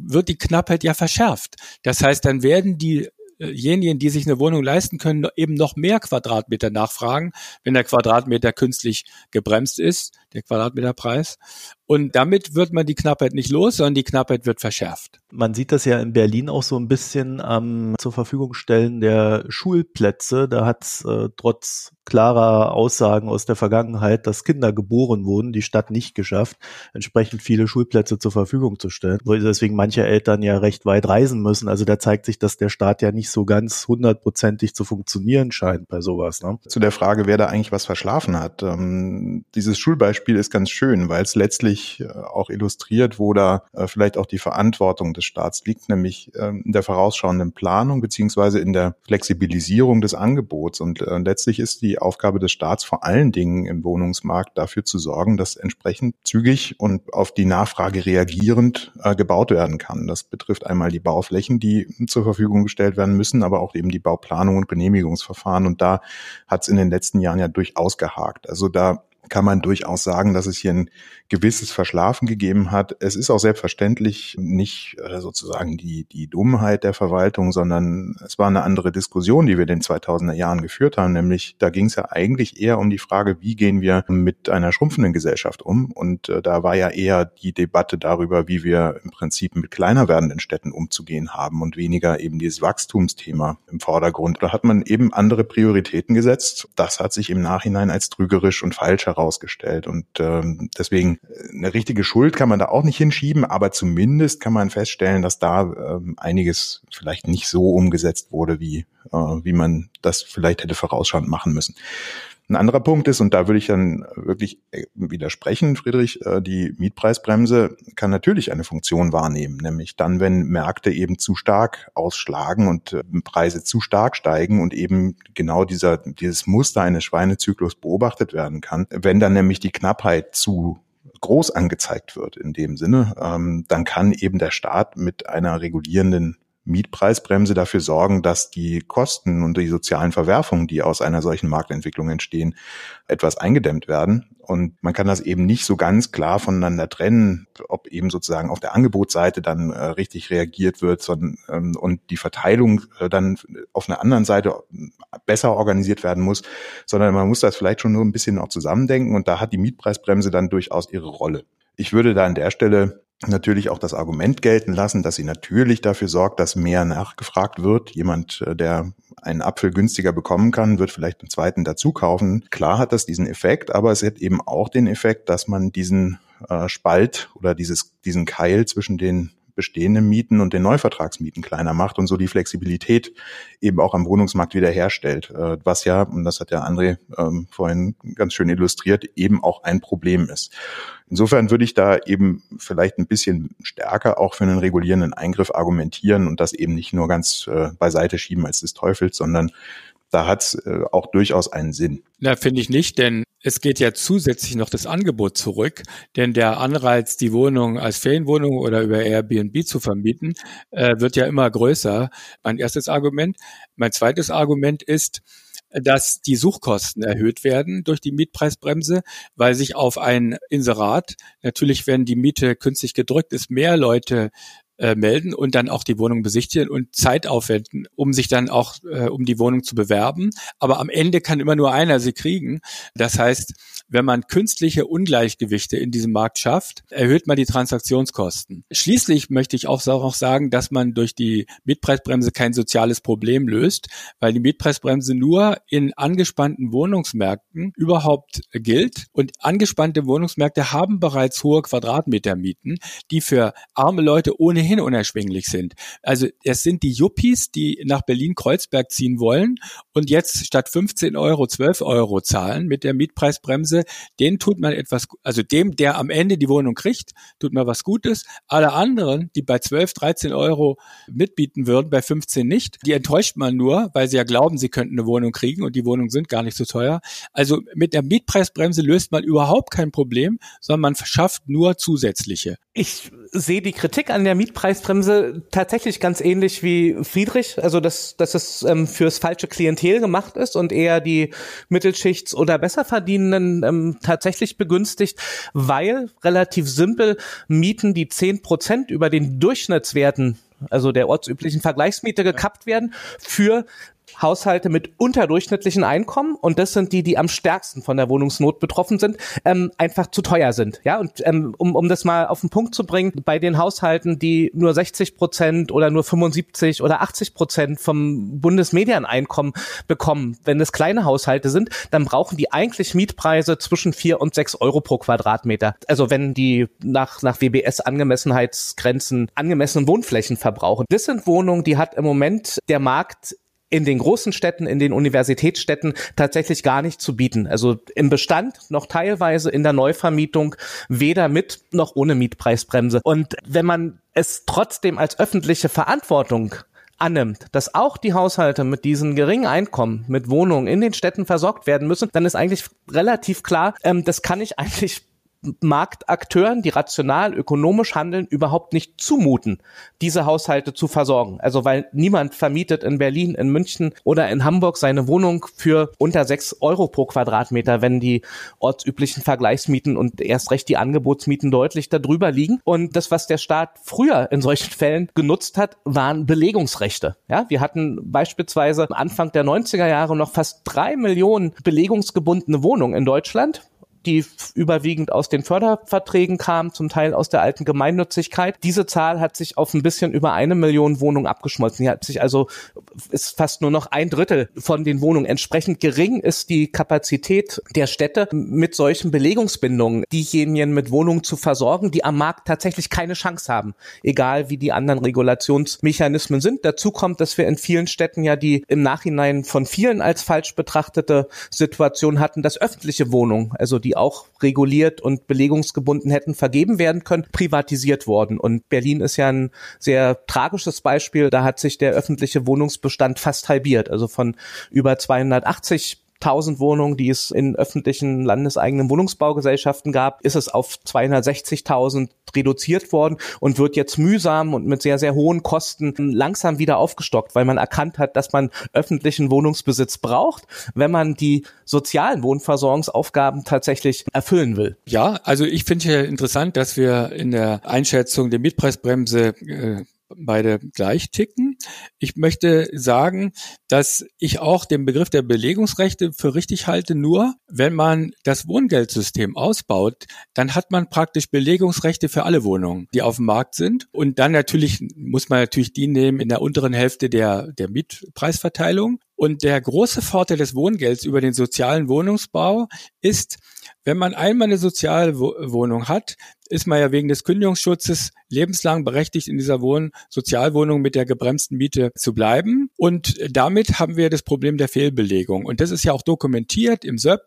S2: wird die Knappheit ja verschärft. Das heißt, dann werden diejenigen, die sich eine Wohnung leisten können, eben noch mehr Quadratmeter nachfragen, wenn der Quadratmeter künstlich gebremst ist, der Quadratmeterpreis. Und damit wird man die Knappheit nicht los, sondern die Knappheit wird verschärft.
S1: Man sieht das ja in Berlin auch so ein bisschen am zur Verfügung stellen der Schulplätze. Da hat es äh, trotz klarer Aussagen aus der Vergangenheit, dass Kinder geboren wurden, die Stadt nicht geschafft, entsprechend viele Schulplätze zur Verfügung zu stellen. Deswegen manche Eltern ja recht weit reisen müssen. Also da zeigt sich, dass der Staat ja nicht so ganz hundertprozentig zu funktionieren scheint bei sowas. Ne?
S4: Zu der Frage, wer da eigentlich was verschlafen hat. Ähm, dieses Schulbeispiel ist ganz schön, weil es letztlich äh, auch illustriert, wo da äh, vielleicht auch die Verantwortung des Staats liegt, nämlich äh, in der vorausschauenden Planung beziehungsweise in der Flexibilisierung des Angebots. Und äh, letztlich ist die Aufgabe des Staats vor allen Dingen im Wohnungsmarkt dafür zu sorgen, dass entsprechend zügig und auf die Nachfrage reagierend gebaut werden kann. Das betrifft einmal die Bauflächen, die zur Verfügung gestellt werden müssen, aber auch eben die Bauplanung und Genehmigungsverfahren. Und da hat es in den letzten Jahren ja durchaus gehakt. Also da kann man durchaus sagen, dass es hier ein gewisses Verschlafen gegeben hat. Es ist auch selbstverständlich nicht äh, sozusagen die, die Dummheit der Verwaltung, sondern es war eine andere Diskussion, die wir in den 2000er Jahren geführt haben. Nämlich, da ging es ja eigentlich eher um die Frage, wie gehen wir mit einer schrumpfenden Gesellschaft um? Und äh, da war ja eher die Debatte darüber, wie wir im Prinzip mit kleiner werdenden Städten umzugehen haben und weniger eben dieses Wachstumsthema im Vordergrund. Da hat man eben andere Prioritäten gesetzt. Das hat sich im Nachhinein als trügerisch und falsch herausgestellt. Und ähm, deswegen eine richtige Schuld kann man da auch nicht hinschieben, aber zumindest kann man feststellen, dass da ähm, einiges vielleicht nicht so umgesetzt wurde, wie, äh, wie man das vielleicht hätte vorausschauend machen müssen. Ein anderer Punkt ist, und da würde ich dann wirklich äh, widersprechen, Friedrich, äh, die Mietpreisbremse kann natürlich eine Funktion wahrnehmen, nämlich dann, wenn Märkte eben zu stark ausschlagen und äh, Preise zu stark steigen und eben genau dieser, dieses Muster eines Schweinezyklus beobachtet werden kann. Wenn dann nämlich die Knappheit zu groß angezeigt wird in dem Sinne, ähm, dann kann eben der Staat mit einer regulierenden Mietpreisbremse dafür sorgen, dass die Kosten und die sozialen Verwerfungen, die aus einer solchen Marktentwicklung entstehen, etwas eingedämmt werden. Und man kann das eben nicht so ganz klar voneinander trennen, ob eben sozusagen auf der Angebotsseite dann äh, richtig reagiert wird sondern, ähm, und die Verteilung äh, dann auf einer anderen Seite besser organisiert werden muss, sondern man muss das vielleicht schon nur ein bisschen auch zusammendenken und da hat die Mietpreisbremse dann durchaus ihre Rolle. Ich würde da an der Stelle natürlich auch das Argument gelten lassen, dass sie natürlich dafür sorgt, dass mehr nachgefragt wird. Jemand, äh, der einen Apfel günstiger bekommen kann, wird vielleicht einen zweiten dazu kaufen. Klar hat das diesen Effekt, aber es hat eben auch den Effekt, dass man diesen äh, Spalt oder dieses, diesen Keil zwischen den bestehenden Mieten und den Neuvertragsmieten kleiner macht und so die Flexibilität eben auch am Wohnungsmarkt wiederherstellt, äh, was ja, und das hat ja André ähm, vorhin ganz schön illustriert, eben auch ein Problem ist. Insofern würde ich da eben vielleicht ein bisschen stärker auch für einen regulierenden Eingriff argumentieren und das eben nicht nur ganz äh, beiseite schieben als des Teufels, sondern da hat es äh, auch durchaus einen Sinn.
S2: Na, finde ich nicht, denn es geht ja zusätzlich noch das Angebot zurück, denn der Anreiz, die Wohnung als Ferienwohnung oder über Airbnb zu vermieten, äh, wird ja immer größer. Mein erstes Argument. Mein zweites Argument ist, dass die Suchkosten erhöht werden durch die Mietpreisbremse, weil sich auf ein Inserat natürlich, wenn die Miete künstlich gedrückt ist, mehr Leute äh, melden und dann auch die Wohnung besichtigen und Zeit aufwenden, um sich dann auch äh, um die Wohnung zu bewerben. Aber am Ende kann immer nur einer sie kriegen. Das heißt, wenn man künstliche Ungleichgewichte in diesem Markt schafft, erhöht man die Transaktionskosten. Schließlich möchte ich auch noch sagen, dass man durch die Mietpreisbremse kein soziales Problem löst, weil die Mietpreisbremse nur in angespannten Wohnungsmärkten überhaupt gilt. Und angespannte Wohnungsmärkte haben bereits hohe Quadratmetermieten, die für arme Leute ohnehin unerschwinglich sind. Also es sind die Yuppies, die nach Berlin-Kreuzberg ziehen wollen und jetzt statt 15 Euro 12 Euro zahlen mit der Mietpreisbremse den tut man etwas, also dem, der am Ende die Wohnung kriegt, tut man was Gutes. Alle anderen, die bei 12, 13 Euro mitbieten würden, bei 15 nicht, die enttäuscht man nur, weil sie ja glauben, sie könnten eine Wohnung kriegen und die Wohnungen sind gar nicht so teuer. Also mit der Mietpreisbremse löst man überhaupt kein Problem, sondern man verschafft nur zusätzliche.
S3: Ich sehe die Kritik an der Mietpreisbremse tatsächlich ganz ähnlich wie Friedrich, also dass, dass es ähm, fürs falsche Klientel gemacht ist und eher die Mittelschichts- oder Besserverdienenden ähm, tatsächlich begünstigt, weil relativ simpel Mieten, die zehn Prozent über den Durchschnittswerten also der ortsüblichen Vergleichsmiete gekappt werden für Haushalte mit unterdurchschnittlichen Einkommen und das sind die, die am stärksten von der Wohnungsnot betroffen sind, ähm, einfach zu teuer sind. Ja, und ähm, um, um das mal auf den Punkt zu bringen, bei den Haushalten, die nur 60 Prozent oder nur 75 oder 80 Prozent vom Bundesmedianeinkommen bekommen, wenn es kleine Haushalte sind, dann brauchen die eigentlich Mietpreise zwischen vier und sechs Euro pro Quadratmeter. Also wenn die nach, nach WBS Angemessenheitsgrenzen angemessenen Wohnflächen verbrauchen. Das sind Wohnungen, die hat im Moment der Markt in den großen Städten, in den Universitätsstädten tatsächlich gar nicht zu bieten. Also im Bestand noch teilweise in der Neuvermietung weder mit noch ohne Mietpreisbremse. Und wenn man es trotzdem als öffentliche Verantwortung annimmt, dass auch die Haushalte mit diesen geringen Einkommen, mit Wohnungen in den Städten versorgt werden müssen, dann ist eigentlich relativ klar, ähm, das kann ich eigentlich Marktakteuren, die rational ökonomisch handeln, überhaupt nicht zumuten, diese Haushalte zu versorgen. Also weil niemand vermietet in Berlin, in München oder in Hamburg seine Wohnung für unter sechs Euro pro Quadratmeter, wenn die ortsüblichen Vergleichsmieten und erst recht die Angebotsmieten deutlich darüber liegen. Und das, was der Staat früher in solchen Fällen genutzt hat, waren Belegungsrechte. Ja, wir hatten beispielsweise Anfang der 90er Jahre noch fast drei Millionen belegungsgebundene Wohnungen in Deutschland die überwiegend aus den Förderverträgen kam, zum Teil aus der alten Gemeinnützigkeit. Diese Zahl hat sich auf ein bisschen über eine Million Wohnungen abgeschmolzen. Die hat sich also, ist fast nur noch ein Drittel von den Wohnungen. Entsprechend gering ist die Kapazität der Städte mit solchen Belegungsbindungen, diejenigen mit Wohnungen zu versorgen, die am Markt tatsächlich keine Chance haben, egal wie die anderen Regulationsmechanismen sind. Dazu kommt, dass wir in vielen Städten ja die im Nachhinein von vielen als falsch betrachtete Situation hatten, dass öffentliche Wohnungen, also die die auch reguliert und belegungsgebunden hätten vergeben werden können, privatisiert worden. Und Berlin ist ja ein sehr tragisches Beispiel. Da hat sich der öffentliche Wohnungsbestand fast halbiert. Also von über 280 1000 Wohnungen, die es in öffentlichen landeseigenen Wohnungsbaugesellschaften gab, ist es auf 260.000 reduziert worden und wird jetzt mühsam und mit sehr, sehr hohen Kosten langsam wieder aufgestockt, weil man erkannt hat, dass man öffentlichen Wohnungsbesitz braucht, wenn man die sozialen Wohnversorgungsaufgaben tatsächlich erfüllen will.
S2: Ja, also ich finde ja interessant, dass wir in der Einschätzung der Mietpreisbremse äh, beide gleich ticken. Ich möchte sagen, dass ich auch den Begriff der Belegungsrechte für richtig halte, nur wenn man das Wohngeldsystem ausbaut, dann hat man praktisch Belegungsrechte für alle Wohnungen, die auf dem Markt sind. Und dann natürlich muss man natürlich die nehmen in der unteren Hälfte der, der Mietpreisverteilung. Und der große Vorteil des Wohngelds über den sozialen Wohnungsbau ist, wenn man einmal eine Sozialwohnung hat, ist man ja wegen des Kündigungsschutzes lebenslang berechtigt, in dieser Wohn Sozialwohnung mit der gebremsten Miete zu bleiben. Und damit haben wir das Problem der Fehlbelegung. Und das ist ja auch dokumentiert im SÖP.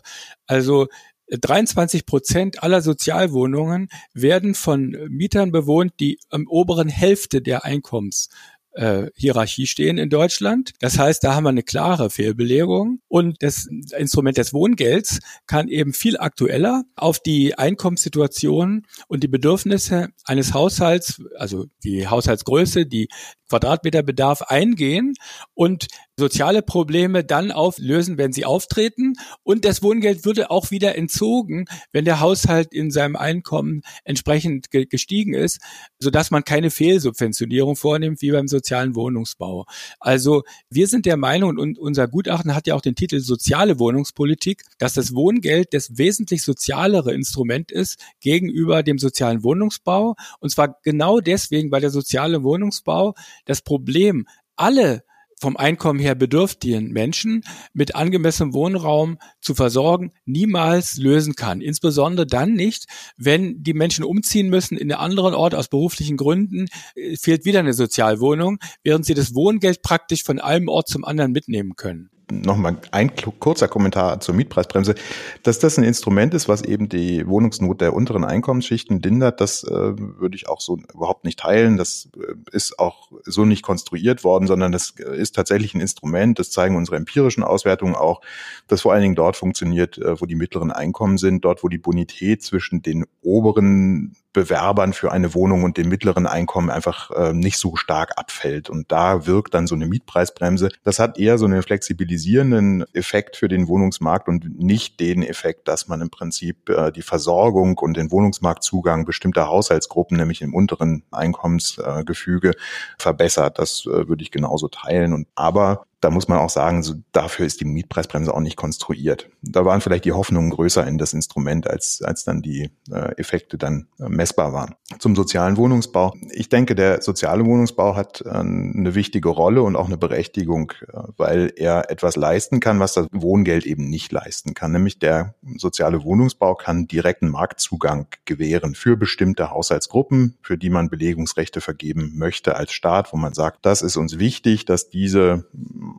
S2: Also 23 Prozent aller Sozialwohnungen werden von Mietern bewohnt, die am oberen Hälfte der Einkommens äh, Hierarchie stehen in Deutschland. Das heißt, da haben wir eine klare Fehlbelegung und das Instrument des Wohngelds kann eben viel aktueller auf die Einkommenssituation und die Bedürfnisse eines Haushalts, also die Haushaltsgröße, die Quadratmeterbedarf eingehen und soziale Probleme dann auflösen, wenn sie auftreten. Und das Wohngeld würde auch wieder entzogen, wenn der Haushalt in seinem Einkommen entsprechend ge gestiegen ist, sodass man keine Fehlsubventionierung vornimmt wie beim sozialen Wohnungsbau. Also wir sind der Meinung, und unser Gutachten hat ja auch den Titel Soziale Wohnungspolitik, dass das Wohngeld das wesentlich sozialere Instrument ist gegenüber dem sozialen Wohnungsbau. Und zwar genau deswegen, weil der soziale Wohnungsbau das Problem, alle vom Einkommen her bedürftigen Menschen mit angemessenem Wohnraum zu versorgen, niemals lösen kann. Insbesondere dann nicht, wenn die Menschen umziehen müssen in einen anderen Ort aus beruflichen Gründen, äh, fehlt wieder eine Sozialwohnung, während sie das Wohngeld praktisch von einem Ort zum anderen mitnehmen können
S4: nochmal ein kurzer Kommentar zur Mietpreisbremse, dass das ein Instrument ist, was eben die Wohnungsnot der unteren Einkommensschichten lindert, das äh, würde ich auch so überhaupt nicht teilen. Das äh, ist auch so nicht konstruiert worden, sondern das äh, ist tatsächlich ein Instrument, das zeigen unsere empirischen Auswertungen auch, dass vor allen Dingen dort funktioniert, äh, wo die mittleren Einkommen sind, dort, wo die Bonität zwischen den oberen Bewerbern für eine Wohnung und dem mittleren Einkommen einfach äh, nicht so stark abfällt. Und da wirkt dann so eine Mietpreisbremse. Das hat eher so einen flexibilisierenden Effekt für den Wohnungsmarkt und nicht den Effekt, dass man im Prinzip äh, die Versorgung und den Wohnungsmarktzugang bestimmter Haushaltsgruppen, nämlich im unteren Einkommensgefüge, verbessert. Das äh, würde ich genauso teilen. Und aber da muss man auch sagen, so, dafür ist die Mietpreisbremse auch nicht konstruiert. Da waren vielleicht die Hoffnungen größer in das Instrument, als, als dann die äh, Effekte dann äh, messbar waren. Zum sozialen Wohnungsbau. Ich denke, der soziale Wohnungsbau hat äh, eine wichtige Rolle und auch eine Berechtigung, äh, weil er etwas leisten kann, was das Wohngeld eben nicht leisten kann. Nämlich der soziale Wohnungsbau kann direkten Marktzugang gewähren für bestimmte Haushaltsgruppen, für die man Belegungsrechte vergeben möchte als Staat, wo man sagt, das ist uns wichtig, dass diese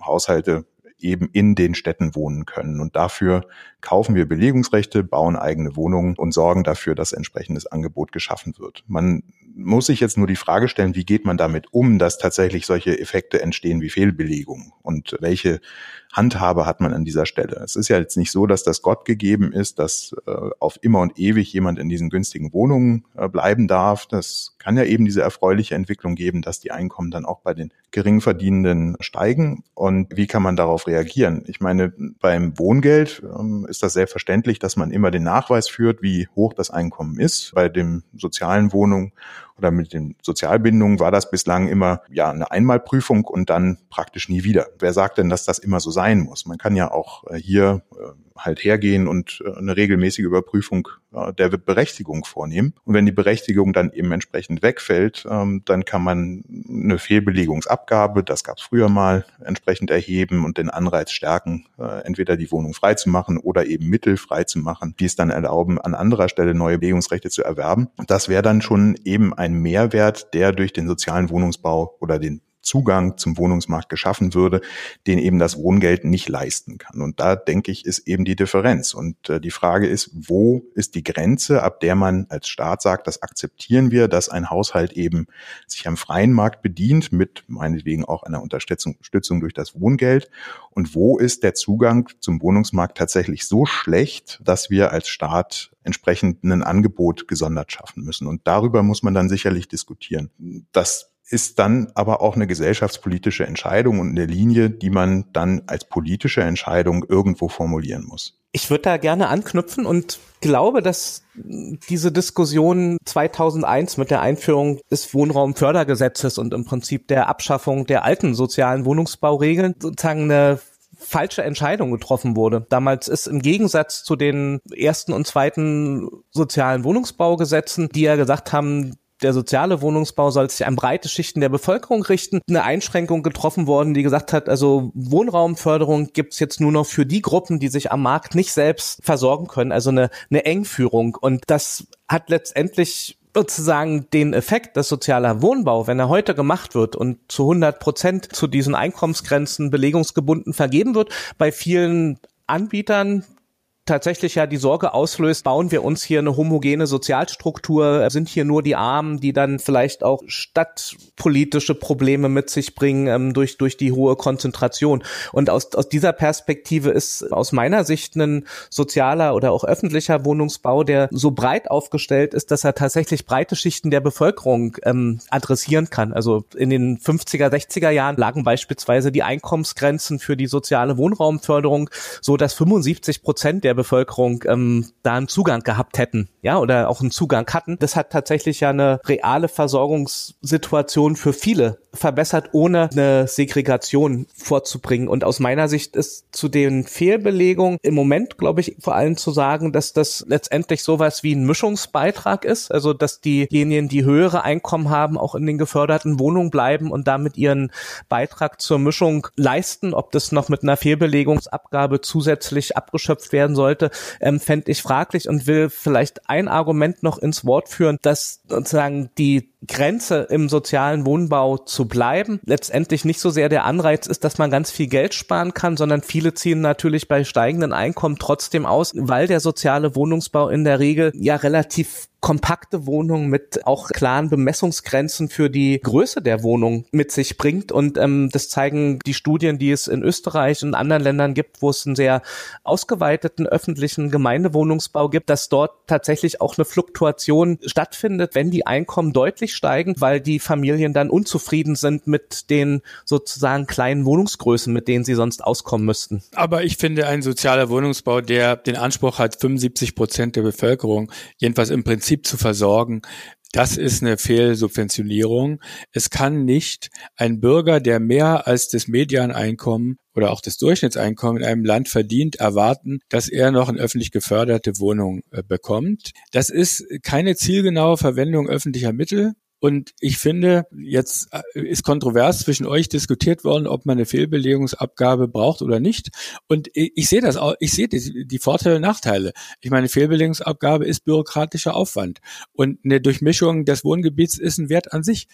S4: Haushalte eben in den Städten wohnen können. Und dafür kaufen wir Belegungsrechte, bauen eigene Wohnungen und sorgen dafür, dass entsprechendes Angebot geschaffen wird. Man muss sich jetzt nur die Frage stellen, wie geht man damit um, dass tatsächlich solche Effekte entstehen wie Fehlbelegung und welche Handhabe hat man an dieser Stelle. Es ist ja jetzt nicht so, dass das Gott gegeben ist, dass äh, auf immer und ewig jemand in diesen günstigen Wohnungen äh, bleiben darf. Das kann ja eben diese erfreuliche Entwicklung geben, dass die Einkommen dann auch bei den Geringverdienenden steigen. Und wie kann man darauf reagieren? Ich meine, beim Wohngeld ähm, ist das selbstverständlich, dass man immer den Nachweis führt, wie hoch das Einkommen ist. Bei dem sozialen Wohnung oder mit den Sozialbindungen war das bislang immer ja eine Einmalprüfung und dann praktisch nie wieder. Wer sagt denn, dass das immer so sein muss? Man kann ja auch äh, hier äh, halt hergehen und äh, eine regelmäßige Überprüfung der Berechtigung vornehmen. Und wenn die Berechtigung dann eben entsprechend wegfällt, ähm, dann kann man eine Fehlbelegungsabgabe, das gab es früher mal, entsprechend erheben und den Anreiz stärken, entweder die Wohnung freizumachen oder eben Mittel freizumachen, die es dann erlauben, an anderer Stelle neue Belegungsrechte zu erwerben. Das wäre dann schon eben ein Mehrwert, der durch den sozialen Wohnungsbau oder den Zugang zum Wohnungsmarkt geschaffen würde, den eben das Wohngeld nicht leisten kann. Und da denke ich, ist eben die Differenz. Und äh, die Frage ist, wo ist die Grenze, ab der man als Staat sagt, das akzeptieren wir, dass ein Haushalt eben sich am freien Markt bedient, mit meinetwegen auch einer Unterstützung durch das Wohngeld. Und wo ist der Zugang zum Wohnungsmarkt tatsächlich so schlecht, dass wir als Staat entsprechend ein Angebot gesondert schaffen müssen. Und darüber muss man dann sicherlich diskutieren. Das ist dann aber auch eine gesellschaftspolitische Entscheidung und eine Linie, die man dann als politische Entscheidung irgendwo formulieren muss.
S3: Ich würde da gerne anknüpfen und glaube, dass diese Diskussion 2001 mit der Einführung des Wohnraumfördergesetzes und im Prinzip der Abschaffung der alten sozialen Wohnungsbauregeln sozusagen eine falsche Entscheidung getroffen wurde. Damals ist im Gegensatz zu den ersten und zweiten sozialen Wohnungsbaugesetzen, die ja gesagt haben, der soziale Wohnungsbau soll sich an breite Schichten der Bevölkerung richten. Eine Einschränkung getroffen worden, die gesagt hat, also Wohnraumförderung gibt's jetzt nur noch für die Gruppen, die sich am Markt nicht selbst versorgen können, also eine, eine Engführung. Und das hat letztendlich sozusagen den Effekt, dass sozialer Wohnbau, wenn er heute gemacht wird und zu 100 Prozent zu diesen Einkommensgrenzen belegungsgebunden vergeben wird, bei vielen Anbietern tatsächlich ja die Sorge auslöst, bauen wir uns hier eine homogene Sozialstruktur, sind hier nur die Armen, die dann vielleicht auch stadtpolitische Probleme mit sich bringen ähm, durch, durch die hohe Konzentration. Und aus, aus dieser Perspektive ist aus meiner Sicht ein sozialer oder auch öffentlicher Wohnungsbau, der so breit aufgestellt ist, dass er tatsächlich breite Schichten der Bevölkerung ähm, adressieren kann. Also in den 50er, 60er Jahren lagen beispielsweise die Einkommensgrenzen für die soziale Wohnraumförderung so, dass 75 Prozent der Bevölkerung ähm, da einen Zugang gehabt hätten, ja, oder auch einen Zugang hatten. Das hat tatsächlich ja eine reale Versorgungssituation für viele verbessert, ohne eine Segregation vorzubringen. Und aus meiner Sicht ist zu den Fehlbelegungen im Moment, glaube ich, vor allem zu sagen, dass das letztendlich sowas wie ein Mischungsbeitrag ist, also dass diejenigen, die höhere Einkommen haben, auch in den geförderten Wohnungen bleiben und damit ihren Beitrag zur Mischung leisten. Ob das noch mit einer Fehlbelegungsabgabe zusätzlich abgeschöpft werden soll, sollte, ähm, fände ich fraglich und will vielleicht ein Argument noch ins Wort führen, dass sozusagen die Grenze im sozialen Wohnbau zu bleiben, letztendlich nicht so sehr der Anreiz ist, dass man ganz viel Geld sparen kann, sondern viele ziehen natürlich bei steigenden Einkommen trotzdem aus, weil der soziale Wohnungsbau in der Regel ja relativ kompakte Wohnungen mit auch klaren Bemessungsgrenzen für die Größe der Wohnung mit sich bringt. Und ähm, das zeigen die Studien, die es in Österreich und anderen Ländern gibt, wo es einen sehr ausgeweiteten öffentlichen Gemeindewohnungsbau gibt, dass dort tatsächlich auch eine Fluktuation stattfindet, wenn die Einkommen deutlich steigen, weil die Familien dann unzufrieden sind mit den sozusagen kleinen Wohnungsgrößen, mit denen sie sonst auskommen müssten.
S2: Aber ich finde, ein sozialer Wohnungsbau, der den Anspruch hat, 75 Prozent der Bevölkerung, jedenfalls im Prinzip Prinzip zu versorgen, das ist eine Fehlsubventionierung. Es kann nicht ein Bürger, der mehr als das Medianeinkommen oder auch das Durchschnittseinkommen in einem Land verdient, erwarten, dass er noch eine öffentlich geförderte Wohnung äh, bekommt. Das ist keine zielgenaue Verwendung öffentlicher Mittel. Und ich finde, jetzt äh, ist kontrovers zwischen euch diskutiert worden, ob man eine Fehlbelegungsabgabe braucht oder nicht. Und ich, sehe das auch, ich sehe die, die Vorteile und Nachteile. Ich meine, Fehlbelegungsabgabe ist bürokratischer Aufwand. Und eine Durchmischung des Wohngebiets ist ein Wert an sich.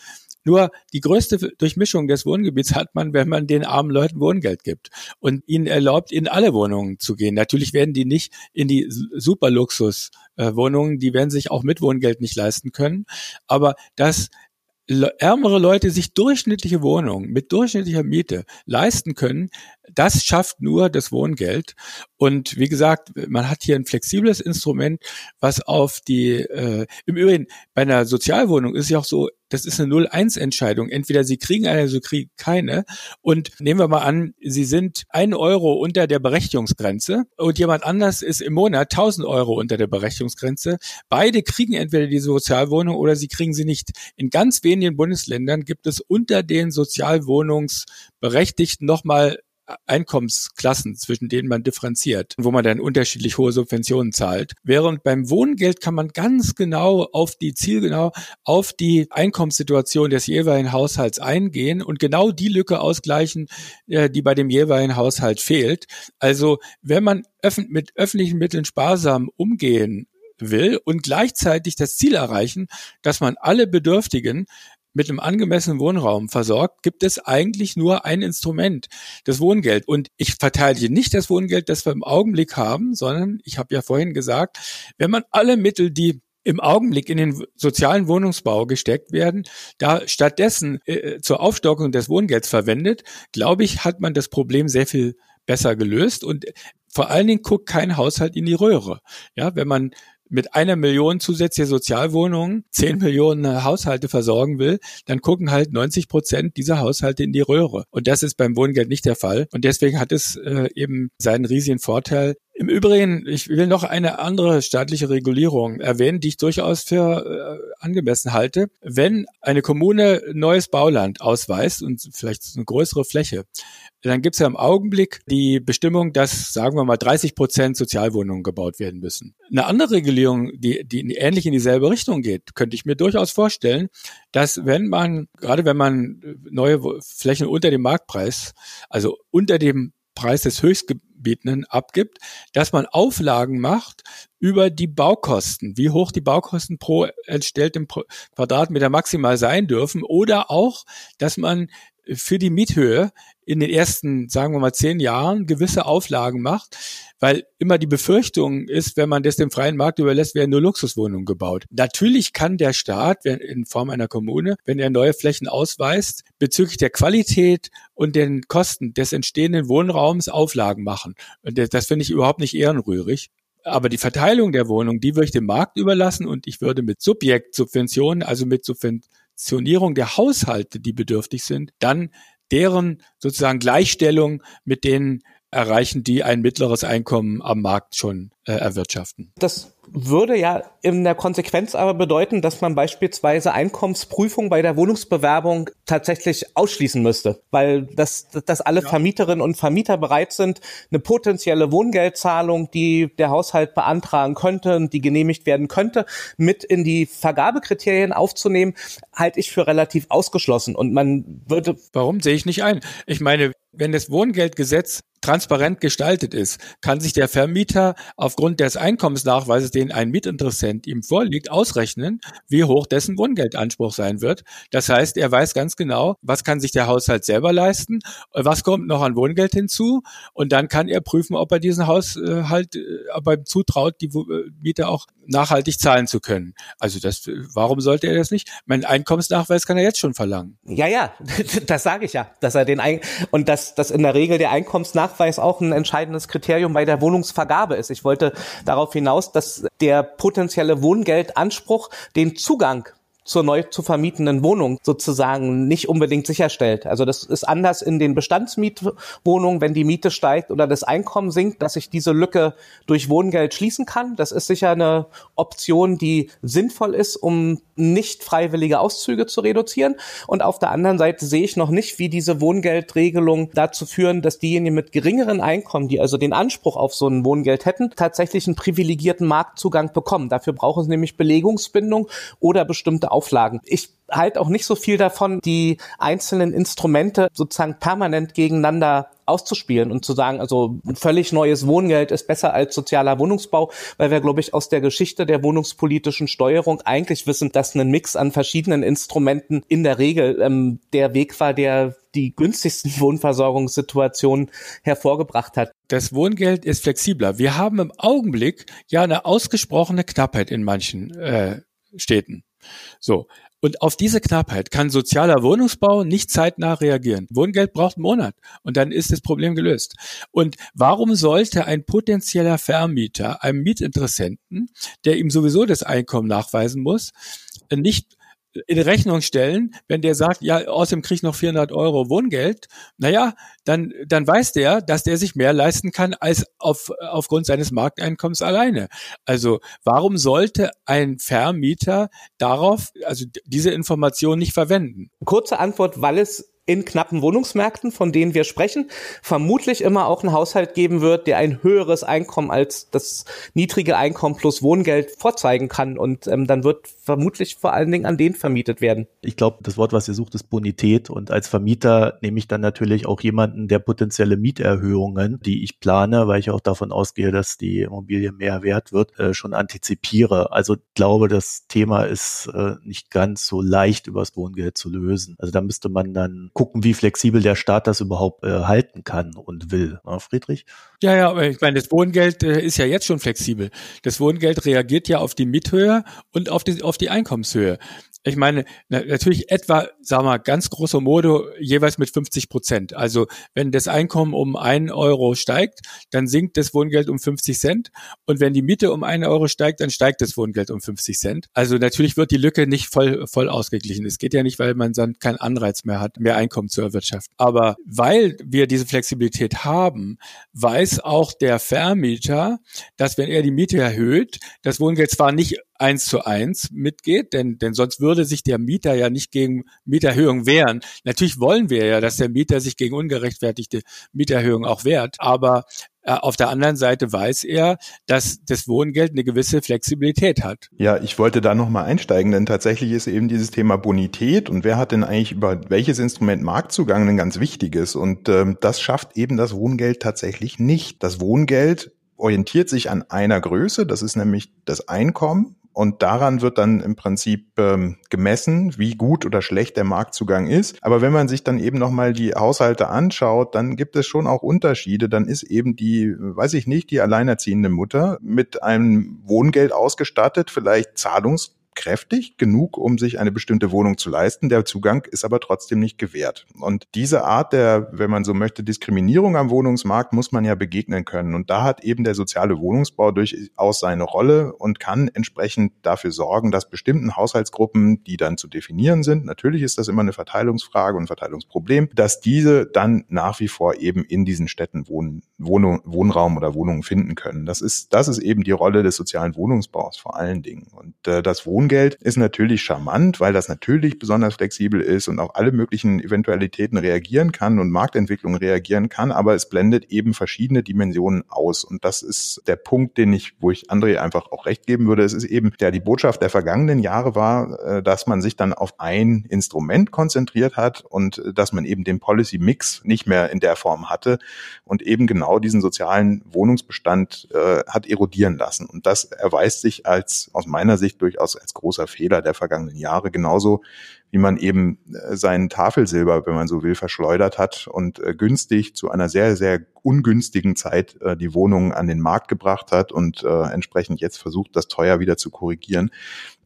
S2: Nur die größte Durchmischung des Wohngebiets hat man, wenn man den armen Leuten Wohngeld gibt und ihnen erlaubt, in alle Wohnungen zu gehen. Natürlich werden die nicht in die Superluxuswohnungen, die werden sich auch mit Wohngeld nicht leisten können. Aber das ärmere Leute sich durchschnittliche Wohnungen mit durchschnittlicher Miete leisten können, das schafft nur das Wohngeld. Und wie gesagt, man hat hier ein flexibles Instrument, was auf die, äh, im Übrigen bei einer Sozialwohnung ist ja auch so, das ist eine 0-1-Entscheidung. Entweder Sie kriegen eine, Sie kriegen keine. Und nehmen wir mal an, Sie sind ein Euro unter der Berechtigungsgrenze und jemand anders ist im Monat 1000 Euro unter der Berechtigungsgrenze. Beide kriegen entweder die Sozialwohnung oder sie kriegen sie nicht. In ganz wenigen Bundesländern gibt es unter den Sozialwohnungsberechtigten nochmal Einkommensklassen, zwischen denen man differenziert, wo man dann unterschiedlich hohe Subventionen zahlt. Während beim Wohngeld kann man ganz genau auf die zielgenau auf die Einkommenssituation des jeweiligen Haushalts eingehen und genau die Lücke ausgleichen, äh, die bei dem jeweiligen Haushalt fehlt. Also wenn man mit öffentlichen Mitteln sparsam umgehen will und gleichzeitig das Ziel erreichen, dass man alle Bedürftigen mit einem angemessenen Wohnraum versorgt, gibt es eigentlich nur ein Instrument, das Wohngeld. Und ich verteile nicht das Wohngeld, das wir im Augenblick haben, sondern ich habe ja vorhin gesagt, wenn man alle Mittel, die im Augenblick in den sozialen Wohnungsbau gesteckt werden, da stattdessen äh, zur Aufstockung des Wohngelds verwendet, glaube ich, hat man das Problem sehr viel besser gelöst und vor allen Dingen guckt kein Haushalt in die Röhre. Ja, wenn man mit einer Million zusätzliche Sozialwohnungen zehn Millionen Haushalte versorgen will, dann gucken halt 90 Prozent dieser Haushalte in die Röhre. Und das ist beim Wohngeld nicht der Fall. Und deswegen hat es äh, eben seinen riesigen Vorteil, im Übrigen, ich will noch eine andere staatliche Regulierung erwähnen, die ich durchaus für äh, angemessen halte. Wenn eine Kommune neues Bauland ausweist und vielleicht eine größere Fläche, dann gibt es ja im Augenblick die Bestimmung, dass, sagen wir mal, 30 Prozent Sozialwohnungen gebaut werden müssen. Eine andere Regulierung, die, die ähnlich in dieselbe Richtung geht, könnte ich mir durchaus vorstellen, dass wenn man, gerade wenn man neue Flächen unter dem Marktpreis, also unter dem Preis des Höchstgebietenden abgibt, dass man Auflagen macht über die Baukosten, wie hoch die Baukosten pro entstelltem Quadratmeter maximal sein dürfen oder auch, dass man für die Miethöhe in den ersten, sagen wir mal, zehn Jahren gewisse Auflagen macht, weil immer die Befürchtung ist, wenn man das dem freien Markt überlässt, werden nur Luxuswohnungen gebaut. Natürlich kann der Staat in Form einer Kommune, wenn er neue Flächen ausweist, bezüglich der Qualität und den Kosten des entstehenden Wohnraums Auflagen machen. Das finde ich überhaupt nicht ehrenrührig. Aber die Verteilung der Wohnung, die würde ich dem Markt überlassen und ich würde mit Subjektsubventionen, also mit Subventionierung der Haushalte, die bedürftig sind, dann deren sozusagen Gleichstellung mit den erreichen, die ein mittleres Einkommen am Markt schon äh, erwirtschaften.
S3: Das würde ja in der Konsequenz aber bedeuten, dass man beispielsweise Einkommensprüfung bei der Wohnungsbewerbung tatsächlich ausschließen müsste, weil das, dass alle ja. Vermieterinnen und Vermieter bereit sind, eine potenzielle Wohngeldzahlung, die der Haushalt beantragen könnte und die genehmigt werden könnte, mit in die Vergabekriterien aufzunehmen, halte ich für relativ ausgeschlossen und man würde.
S2: Warum sehe ich nicht ein? Ich meine, wenn das Wohngeldgesetz transparent gestaltet ist, kann sich der Vermieter aufgrund des Einkommensnachweises, den ein Mitinteressent ihm vorliegt, ausrechnen, wie hoch dessen Wohngeldanspruch sein wird. Das heißt, er weiß ganz genau, was kann sich der Haushalt selber leisten, was kommt noch an Wohngeld hinzu und dann kann er prüfen, ob er diesen Haushalt, äh, ob er zutraut, die äh, Miete auch nachhaltig zahlen zu können. Also das, warum sollte er das nicht? Mein Einkommensnachweis kann er jetzt schon verlangen.
S3: Ja, ja, das sage ich ja, dass er den Ein und dass, dass in der Regel der Einkommensnachweis Nachweis auch ein entscheidendes Kriterium bei der Wohnungsvergabe ist. Ich wollte darauf hinaus, dass der potenzielle Wohngeldanspruch den Zugang zur neu zu vermietenden Wohnung sozusagen nicht unbedingt sicherstellt. Also das ist anders in den Bestandsmietwohnungen, wenn die Miete steigt oder das Einkommen sinkt, dass ich diese Lücke durch Wohngeld schließen kann. Das ist sicher eine Option, die sinnvoll ist, um nicht freiwillige Auszüge zu reduzieren. Und auf der anderen Seite sehe ich noch nicht, wie diese Wohngeldregelung dazu führen, dass diejenigen mit geringeren Einkommen, die also den Anspruch auf so ein Wohngeld hätten, tatsächlich einen privilegierten Marktzugang bekommen. Dafür brauchen sie nämlich Belegungsbindung oder bestimmte Auflagen. Ich halt auch nicht so viel davon, die einzelnen Instrumente sozusagen permanent gegeneinander auszuspielen und zu sagen, also völlig neues Wohngeld ist besser als sozialer Wohnungsbau, weil wir, glaube ich, aus der Geschichte der wohnungspolitischen Steuerung eigentlich wissen, dass ein Mix an verschiedenen Instrumenten in der Regel ähm, der Weg war, der die günstigsten Wohnversorgungssituationen hervorgebracht hat.
S2: Das Wohngeld ist flexibler. Wir haben im Augenblick ja eine ausgesprochene Knappheit in manchen äh, Städten. So, und auf diese Knappheit kann sozialer Wohnungsbau nicht zeitnah reagieren. Wohngeld braucht einen Monat und dann ist das Problem gelöst. Und warum sollte ein potenzieller Vermieter einem Mietinteressenten, der ihm sowieso das Einkommen nachweisen muss, nicht in Rechnung stellen, wenn der sagt, ja, außerdem krieg ich noch 400 Euro Wohngeld, naja, dann, dann weiß der, dass der sich mehr leisten kann als auf, aufgrund seines Markteinkommens alleine. Also warum sollte ein Vermieter darauf, also diese Information nicht verwenden?
S3: Kurze Antwort, weil es in knappen Wohnungsmärkten, von denen wir sprechen, vermutlich immer auch einen Haushalt geben wird, der ein höheres Einkommen als das niedrige Einkommen plus Wohngeld vorzeigen kann. Und ähm, dann wird vermutlich vor allen Dingen an den vermietet werden.
S1: Ich glaube, das Wort, was ihr sucht, ist Bonität. Und als Vermieter nehme ich dann natürlich auch jemanden, der potenzielle Mieterhöhungen, die ich plane, weil ich auch davon ausgehe, dass die Immobilie mehr wert wird, äh, schon antizipiere. Also glaube, das Thema ist äh, nicht ganz so leicht übers Wohngeld zu lösen. Also da müsste man dann gucken, wie flexibel der Staat das überhaupt äh, halten kann und will. Na, Friedrich?
S2: Ja, ja, ich meine, das Wohngeld äh, ist ja jetzt schon flexibel. Das Wohngeld reagiert ja auf die Miethöhe und auf die, auf die Einkommenshöhe ich meine, natürlich etwa, sagen wir, ganz große Mode jeweils mit 50 Prozent. Also wenn das Einkommen um einen Euro steigt, dann sinkt das Wohngeld um 50 Cent. Und wenn die Miete um einen Euro steigt, dann steigt das Wohngeld um 50 Cent. Also natürlich wird die Lücke nicht voll, voll ausgeglichen. Es geht ja nicht, weil man dann keinen Anreiz mehr hat, mehr Einkommen zu erwirtschaften. Aber weil wir diese Flexibilität haben, weiß auch der Vermieter, dass wenn er die Miete erhöht, das Wohngeld zwar nicht eins zu eins mitgeht, denn, denn sonst würde sich der Mieter ja nicht gegen Mieterhöhung wehren. Natürlich wollen wir ja, dass der Mieter sich gegen ungerechtfertigte Mieterhöhung auch wehrt, aber äh, auf der anderen Seite weiß er, dass das Wohngeld eine gewisse Flexibilität hat.
S4: Ja, ich wollte da nochmal einsteigen, denn tatsächlich ist eben dieses Thema Bonität und wer hat denn eigentlich über welches Instrument Marktzugang ein ganz wichtiges und ähm, das schafft eben das Wohngeld tatsächlich nicht. Das Wohngeld orientiert sich an einer Größe, das ist nämlich das Einkommen und daran wird dann im Prinzip ähm, gemessen, wie gut oder schlecht der Marktzugang ist. Aber wenn man sich dann eben nochmal die Haushalte anschaut, dann gibt es schon auch Unterschiede. Dann ist eben die, weiß ich nicht, die alleinerziehende Mutter mit einem Wohngeld ausgestattet, vielleicht zahlungs kräftig genug, um sich eine bestimmte Wohnung zu leisten. Der Zugang ist aber trotzdem nicht gewährt. Und diese Art der, wenn man so möchte, Diskriminierung am Wohnungsmarkt muss man ja begegnen können. Und da hat eben der soziale Wohnungsbau durchaus seine Rolle und kann entsprechend dafür sorgen, dass bestimmten Haushaltsgruppen, die dann zu definieren sind, natürlich ist das immer eine Verteilungsfrage und Verteilungsproblem, dass diese dann nach wie vor eben in diesen Städten Wohn Wohnung, Wohnraum oder Wohnungen finden können. Das ist, das ist eben die Rolle des sozialen Wohnungsbaus vor allen Dingen. Und äh, das Wohn Wohngeld ist natürlich charmant, weil das natürlich besonders flexibel ist und auf alle möglichen Eventualitäten reagieren kann und Marktentwicklung reagieren kann, aber es blendet eben verschiedene Dimensionen aus. Und das ist der Punkt, den ich, wo ich André einfach auch recht geben würde. Es ist eben, der die Botschaft der vergangenen Jahre war, äh, dass man sich dann auf ein Instrument konzentriert hat und äh, dass man eben den Policy Mix nicht mehr in der Form hatte und eben genau diesen sozialen Wohnungsbestand äh, hat erodieren lassen. Und das erweist sich als aus meiner Sicht durchaus als großer Fehler der vergangenen Jahre. Genauso wie man eben äh, sein Tafelsilber, wenn man so will, verschleudert hat und äh, günstig zu einer sehr, sehr ungünstigen Zeit äh, die Wohnungen an den Markt gebracht hat und entsprechend jetzt versucht, das teuer wieder zu korrigieren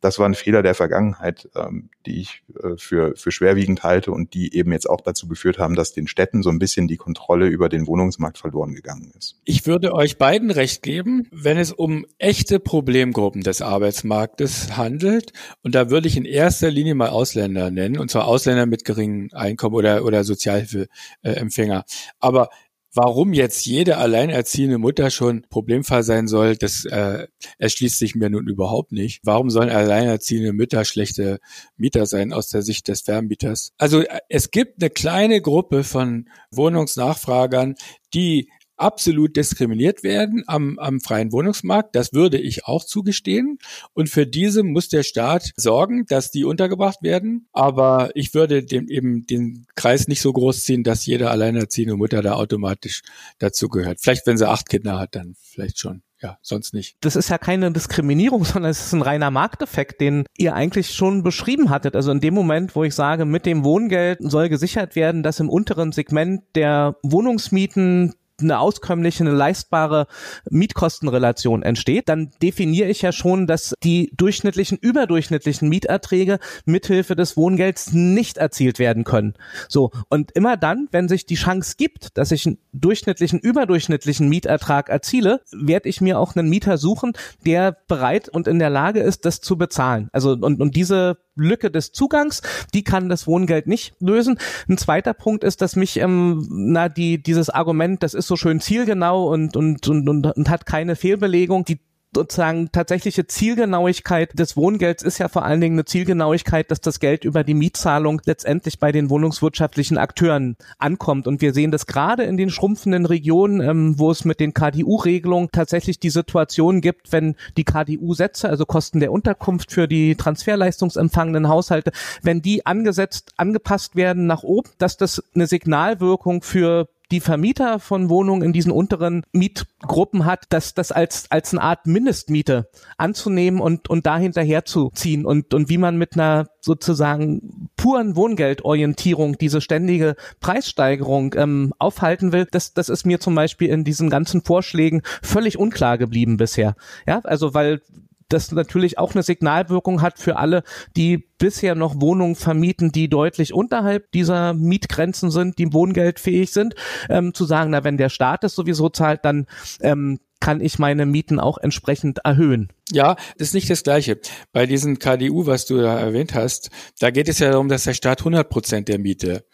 S4: das war ein Fehler der Vergangenheit, ähm, die ich für, für schwerwiegend halte und die eben jetzt auch dazu geführt haben, dass den Städten so ein bisschen die Kontrolle über den Wohnungsmarkt verloren gegangen ist.
S2: Ich würde euch beiden recht geben, wenn es um echte Problemgruppen des Arbeitsmarktes handelt. Und da würde ich in erster Linie mal Ausländer nennen, und zwar Ausländer mit geringem Einkommen oder, oder Sozialhilfeempfänger. Aber Warum jetzt jede alleinerziehende Mutter schon Problemfall sein soll, das äh, erschließt sich mir nun überhaupt nicht. Warum sollen alleinerziehende Mütter schlechte Mieter sein aus der Sicht des Vermieters? Also äh, es gibt eine kleine Gruppe von Wohnungsnachfragern, die absolut diskriminiert werden am, am freien Wohnungsmarkt. Das würde ich auch zugestehen. Und für diese muss der Staat sorgen, dass die untergebracht werden. Aber ich würde dem eben den Kreis nicht so groß ziehen, dass jede alleinerziehende Mutter da automatisch dazu gehört. Vielleicht, wenn sie acht Kinder hat, dann vielleicht schon ja, sonst nicht.
S3: Das ist ja keine Diskriminierung, sondern es ist ein reiner Markteffekt, den ihr eigentlich schon beschrieben hattet. Also in dem Moment, wo ich sage, mit dem Wohngeld soll gesichert werden, dass im unteren Segment der Wohnungsmieten eine auskömmliche, eine leistbare Mietkostenrelation entsteht, dann definiere ich ja schon, dass die durchschnittlichen, überdurchschnittlichen Mieterträge mithilfe des Wohngelds nicht erzielt werden können. So. Und immer dann, wenn sich die Chance gibt, dass ich einen durchschnittlichen, überdurchschnittlichen Mietertrag erziele, werde ich mir auch einen Mieter suchen, der bereit und in der Lage ist, das zu bezahlen. Also, und, und diese Lücke des Zugangs, die kann das Wohngeld nicht lösen. Ein zweiter Punkt ist, dass mich ähm, na die dieses Argument, das ist so schön zielgenau und und und und, und hat keine Fehlbelegung, die sozusagen tatsächliche Zielgenauigkeit des Wohngelds ist ja vor allen Dingen eine Zielgenauigkeit, dass das Geld über die Mietzahlung letztendlich bei den wohnungswirtschaftlichen Akteuren ankommt. Und wir sehen das gerade in den schrumpfenden Regionen, ähm, wo es mit den KDU-Regelungen tatsächlich die Situation gibt, wenn die KDU-Sätze, also Kosten der Unterkunft für die transferleistungsempfangenden Haushalte, wenn die angesetzt, angepasst werden nach oben, dass das eine Signalwirkung für die Vermieter von Wohnungen in diesen unteren Mietgruppen hat, dass das als, als eine Art Mindestmiete anzunehmen und, und da hinterher zu ziehen und, und wie man mit einer sozusagen puren Wohngeldorientierung diese ständige Preissteigerung ähm, aufhalten will, das, das ist mir zum Beispiel in diesen ganzen Vorschlägen völlig unklar geblieben bisher. Ja, also weil das natürlich auch eine Signalwirkung hat für alle, die bisher noch Wohnungen vermieten, die deutlich unterhalb dieser Mietgrenzen sind, die wohngeldfähig sind, ähm, zu sagen, na, wenn der Staat es sowieso zahlt, dann ähm, kann ich meine Mieten auch entsprechend erhöhen.
S2: Ja, das ist nicht das Gleiche. Bei diesem KDU, was du da erwähnt hast, da geht es ja darum, dass der Staat 100 Prozent der Miete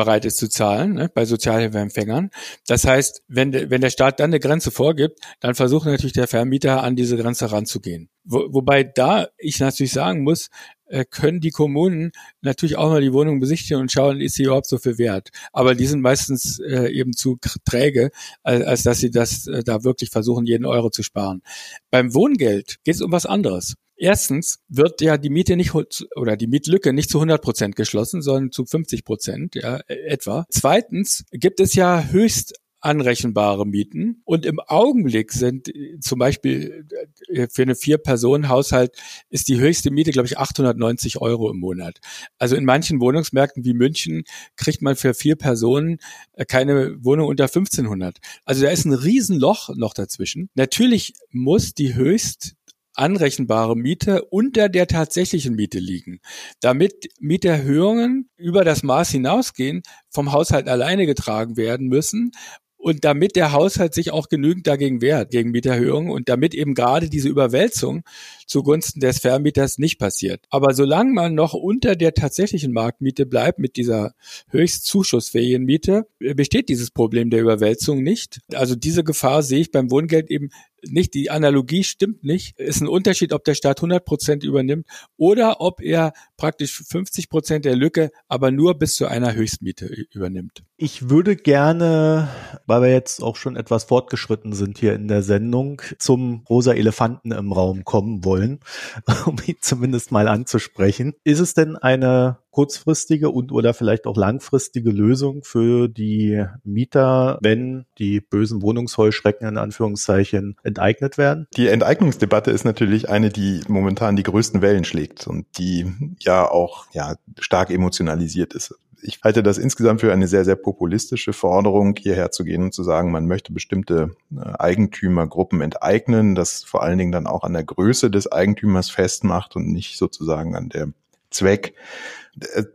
S2: bereit ist zu zahlen ne, bei Sozialhilfeempfängern. Das heißt, wenn, wenn der Staat dann eine Grenze vorgibt, dann versucht natürlich der Vermieter an diese Grenze ranzugehen. Wo, wobei da ich natürlich sagen muss, äh, können die Kommunen natürlich auch mal die Wohnung besichtigen und schauen, ist sie überhaupt so viel wert. Aber die sind meistens äh, eben zu träge, als, als dass sie das äh, da wirklich versuchen, jeden Euro zu sparen. Beim Wohngeld geht es um was anderes. Erstens wird ja die Miete nicht oder die Mietlücke nicht zu 100 Prozent geschlossen, sondern zu 50 Prozent ja, etwa. Zweitens gibt es ja höchst anrechenbare Mieten. Und im Augenblick sind äh, zum Beispiel äh, für eine Vier-Personen-Haushalt ist die höchste Miete, glaube ich, 890 Euro im Monat. Also in manchen Wohnungsmärkten wie München kriegt man für vier Personen äh, keine Wohnung unter 1500. Also da ist ein Riesenloch noch dazwischen. Natürlich muss die höchst anrechenbare Miete unter der tatsächlichen Miete liegen. Damit Mieterhöhungen über das Maß hinausgehen, vom Haushalt alleine getragen werden müssen und damit der Haushalt sich auch genügend dagegen wehrt, gegen Mieterhöhungen und damit eben gerade diese Überwälzung zugunsten des Vermieters nicht passiert. Aber solange man noch unter der tatsächlichen Marktmiete bleibt mit dieser höchst zuschussfähigen Miete, besteht dieses Problem der Überwälzung nicht. Also diese Gefahr sehe ich beim Wohngeld eben nicht, die Analogie stimmt nicht. Ist ein Unterschied, ob der Staat 100 Prozent übernimmt oder ob er praktisch 50 Prozent der Lücke, aber nur bis zu einer Höchstmiete übernimmt.
S1: Ich würde gerne, weil wir jetzt auch schon etwas fortgeschritten sind hier in der Sendung, zum rosa Elefanten im Raum kommen wollen, um ihn zumindest mal anzusprechen. Ist es denn eine kurzfristige und oder vielleicht auch langfristige Lösung für die Mieter, wenn die bösen Wohnungsheuschrecken in Anführungszeichen enteignet werden?
S4: Die Enteignungsdebatte ist natürlich eine, die momentan die größten Wellen schlägt und die ja auch ja stark emotionalisiert ist ich halte das insgesamt für eine sehr, sehr populistische Forderung, hierher zu gehen und zu sagen, man möchte bestimmte äh, Eigentümergruppen enteignen, das vor allen Dingen dann auch an der Größe des Eigentümers festmacht und nicht sozusagen an der Zweck.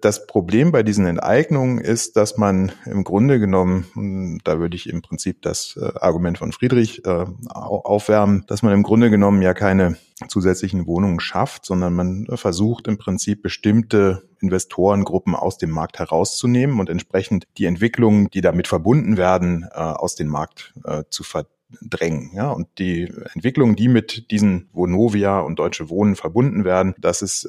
S4: Das Problem bei diesen Enteignungen ist, dass man im Grunde genommen, da würde ich im Prinzip das äh, Argument von Friedrich äh, aufwärmen, dass man im Grunde genommen ja keine zusätzlichen Wohnungen schafft, sondern man versucht im Prinzip bestimmte Investorengruppen aus dem Markt herauszunehmen und entsprechend die Entwicklungen, die damit verbunden werden, äh, aus dem Markt zu verdrängen. Ja, und die Entwicklungen, die mit diesen Vonovia und Deutsche Wohnen verbunden werden, das ist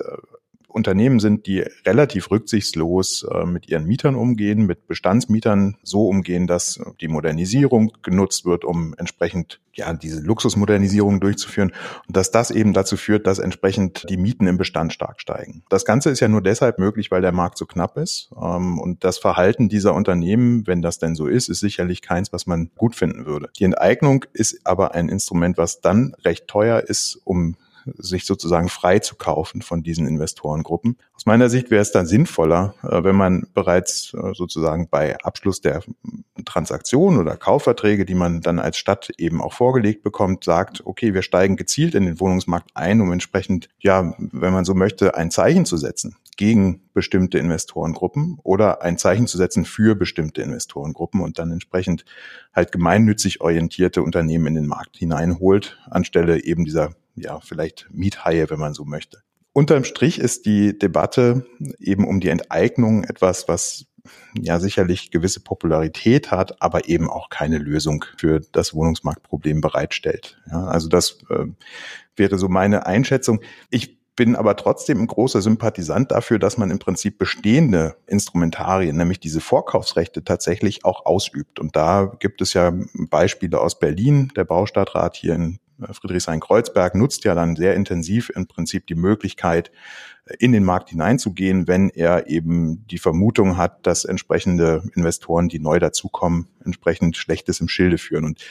S4: Unternehmen sind, die relativ rücksichtslos äh, mit ihren Mietern umgehen, mit Bestandsmietern so umgehen, dass die Modernisierung genutzt wird, um entsprechend ja diese Luxusmodernisierung durchzuführen und dass das eben dazu führt, dass entsprechend die Mieten im Bestand stark steigen. Das Ganze ist ja nur deshalb möglich, weil der Markt so knapp ist ähm, und das Verhalten dieser Unternehmen, wenn das denn so ist, ist sicherlich keins, was man gut finden würde. Die Enteignung ist aber ein Instrument, was dann recht teuer ist, um sich sozusagen frei zu kaufen von diesen Investorengruppen. Aus meiner Sicht wäre es dann sinnvoller, äh, wenn man bereits äh, sozusagen bei Abschluss der Transaktion oder Kaufverträge, die man dann als Stadt eben auch vorgelegt bekommt, sagt, okay, wir steigen gezielt in den Wohnungsmarkt ein, um entsprechend, ja, wenn man so möchte, ein Zeichen zu setzen gegen bestimmte Investorengruppen oder ein Zeichen zu setzen für bestimmte Investorengruppen und dann entsprechend halt gemeinnützig orientierte Unternehmen in den Markt hineinholt, anstelle eben dieser ja, vielleicht Miethaie, wenn man so möchte. Unterm Strich ist die Debatte eben um die Enteignung etwas, was ja sicherlich gewisse Popularität hat, aber eben auch keine Lösung für das Wohnungsmarktproblem bereitstellt. Ja, also das äh, wäre so meine Einschätzung. Ich bin aber trotzdem ein großer Sympathisant dafür, dass man im Prinzip bestehende Instrumentarien, nämlich diese Vorkaufsrechte tatsächlich auch ausübt. Und da gibt es ja Beispiele aus Berlin. Der Baustadtrat hier in Friedrichshain-Kreuzberg nutzt ja dann sehr intensiv im Prinzip die Möglichkeit, in den Markt hineinzugehen, wenn er eben die Vermutung hat, dass entsprechende Investoren, die neu dazukommen, entsprechend Schlechtes im Schilde führen. Und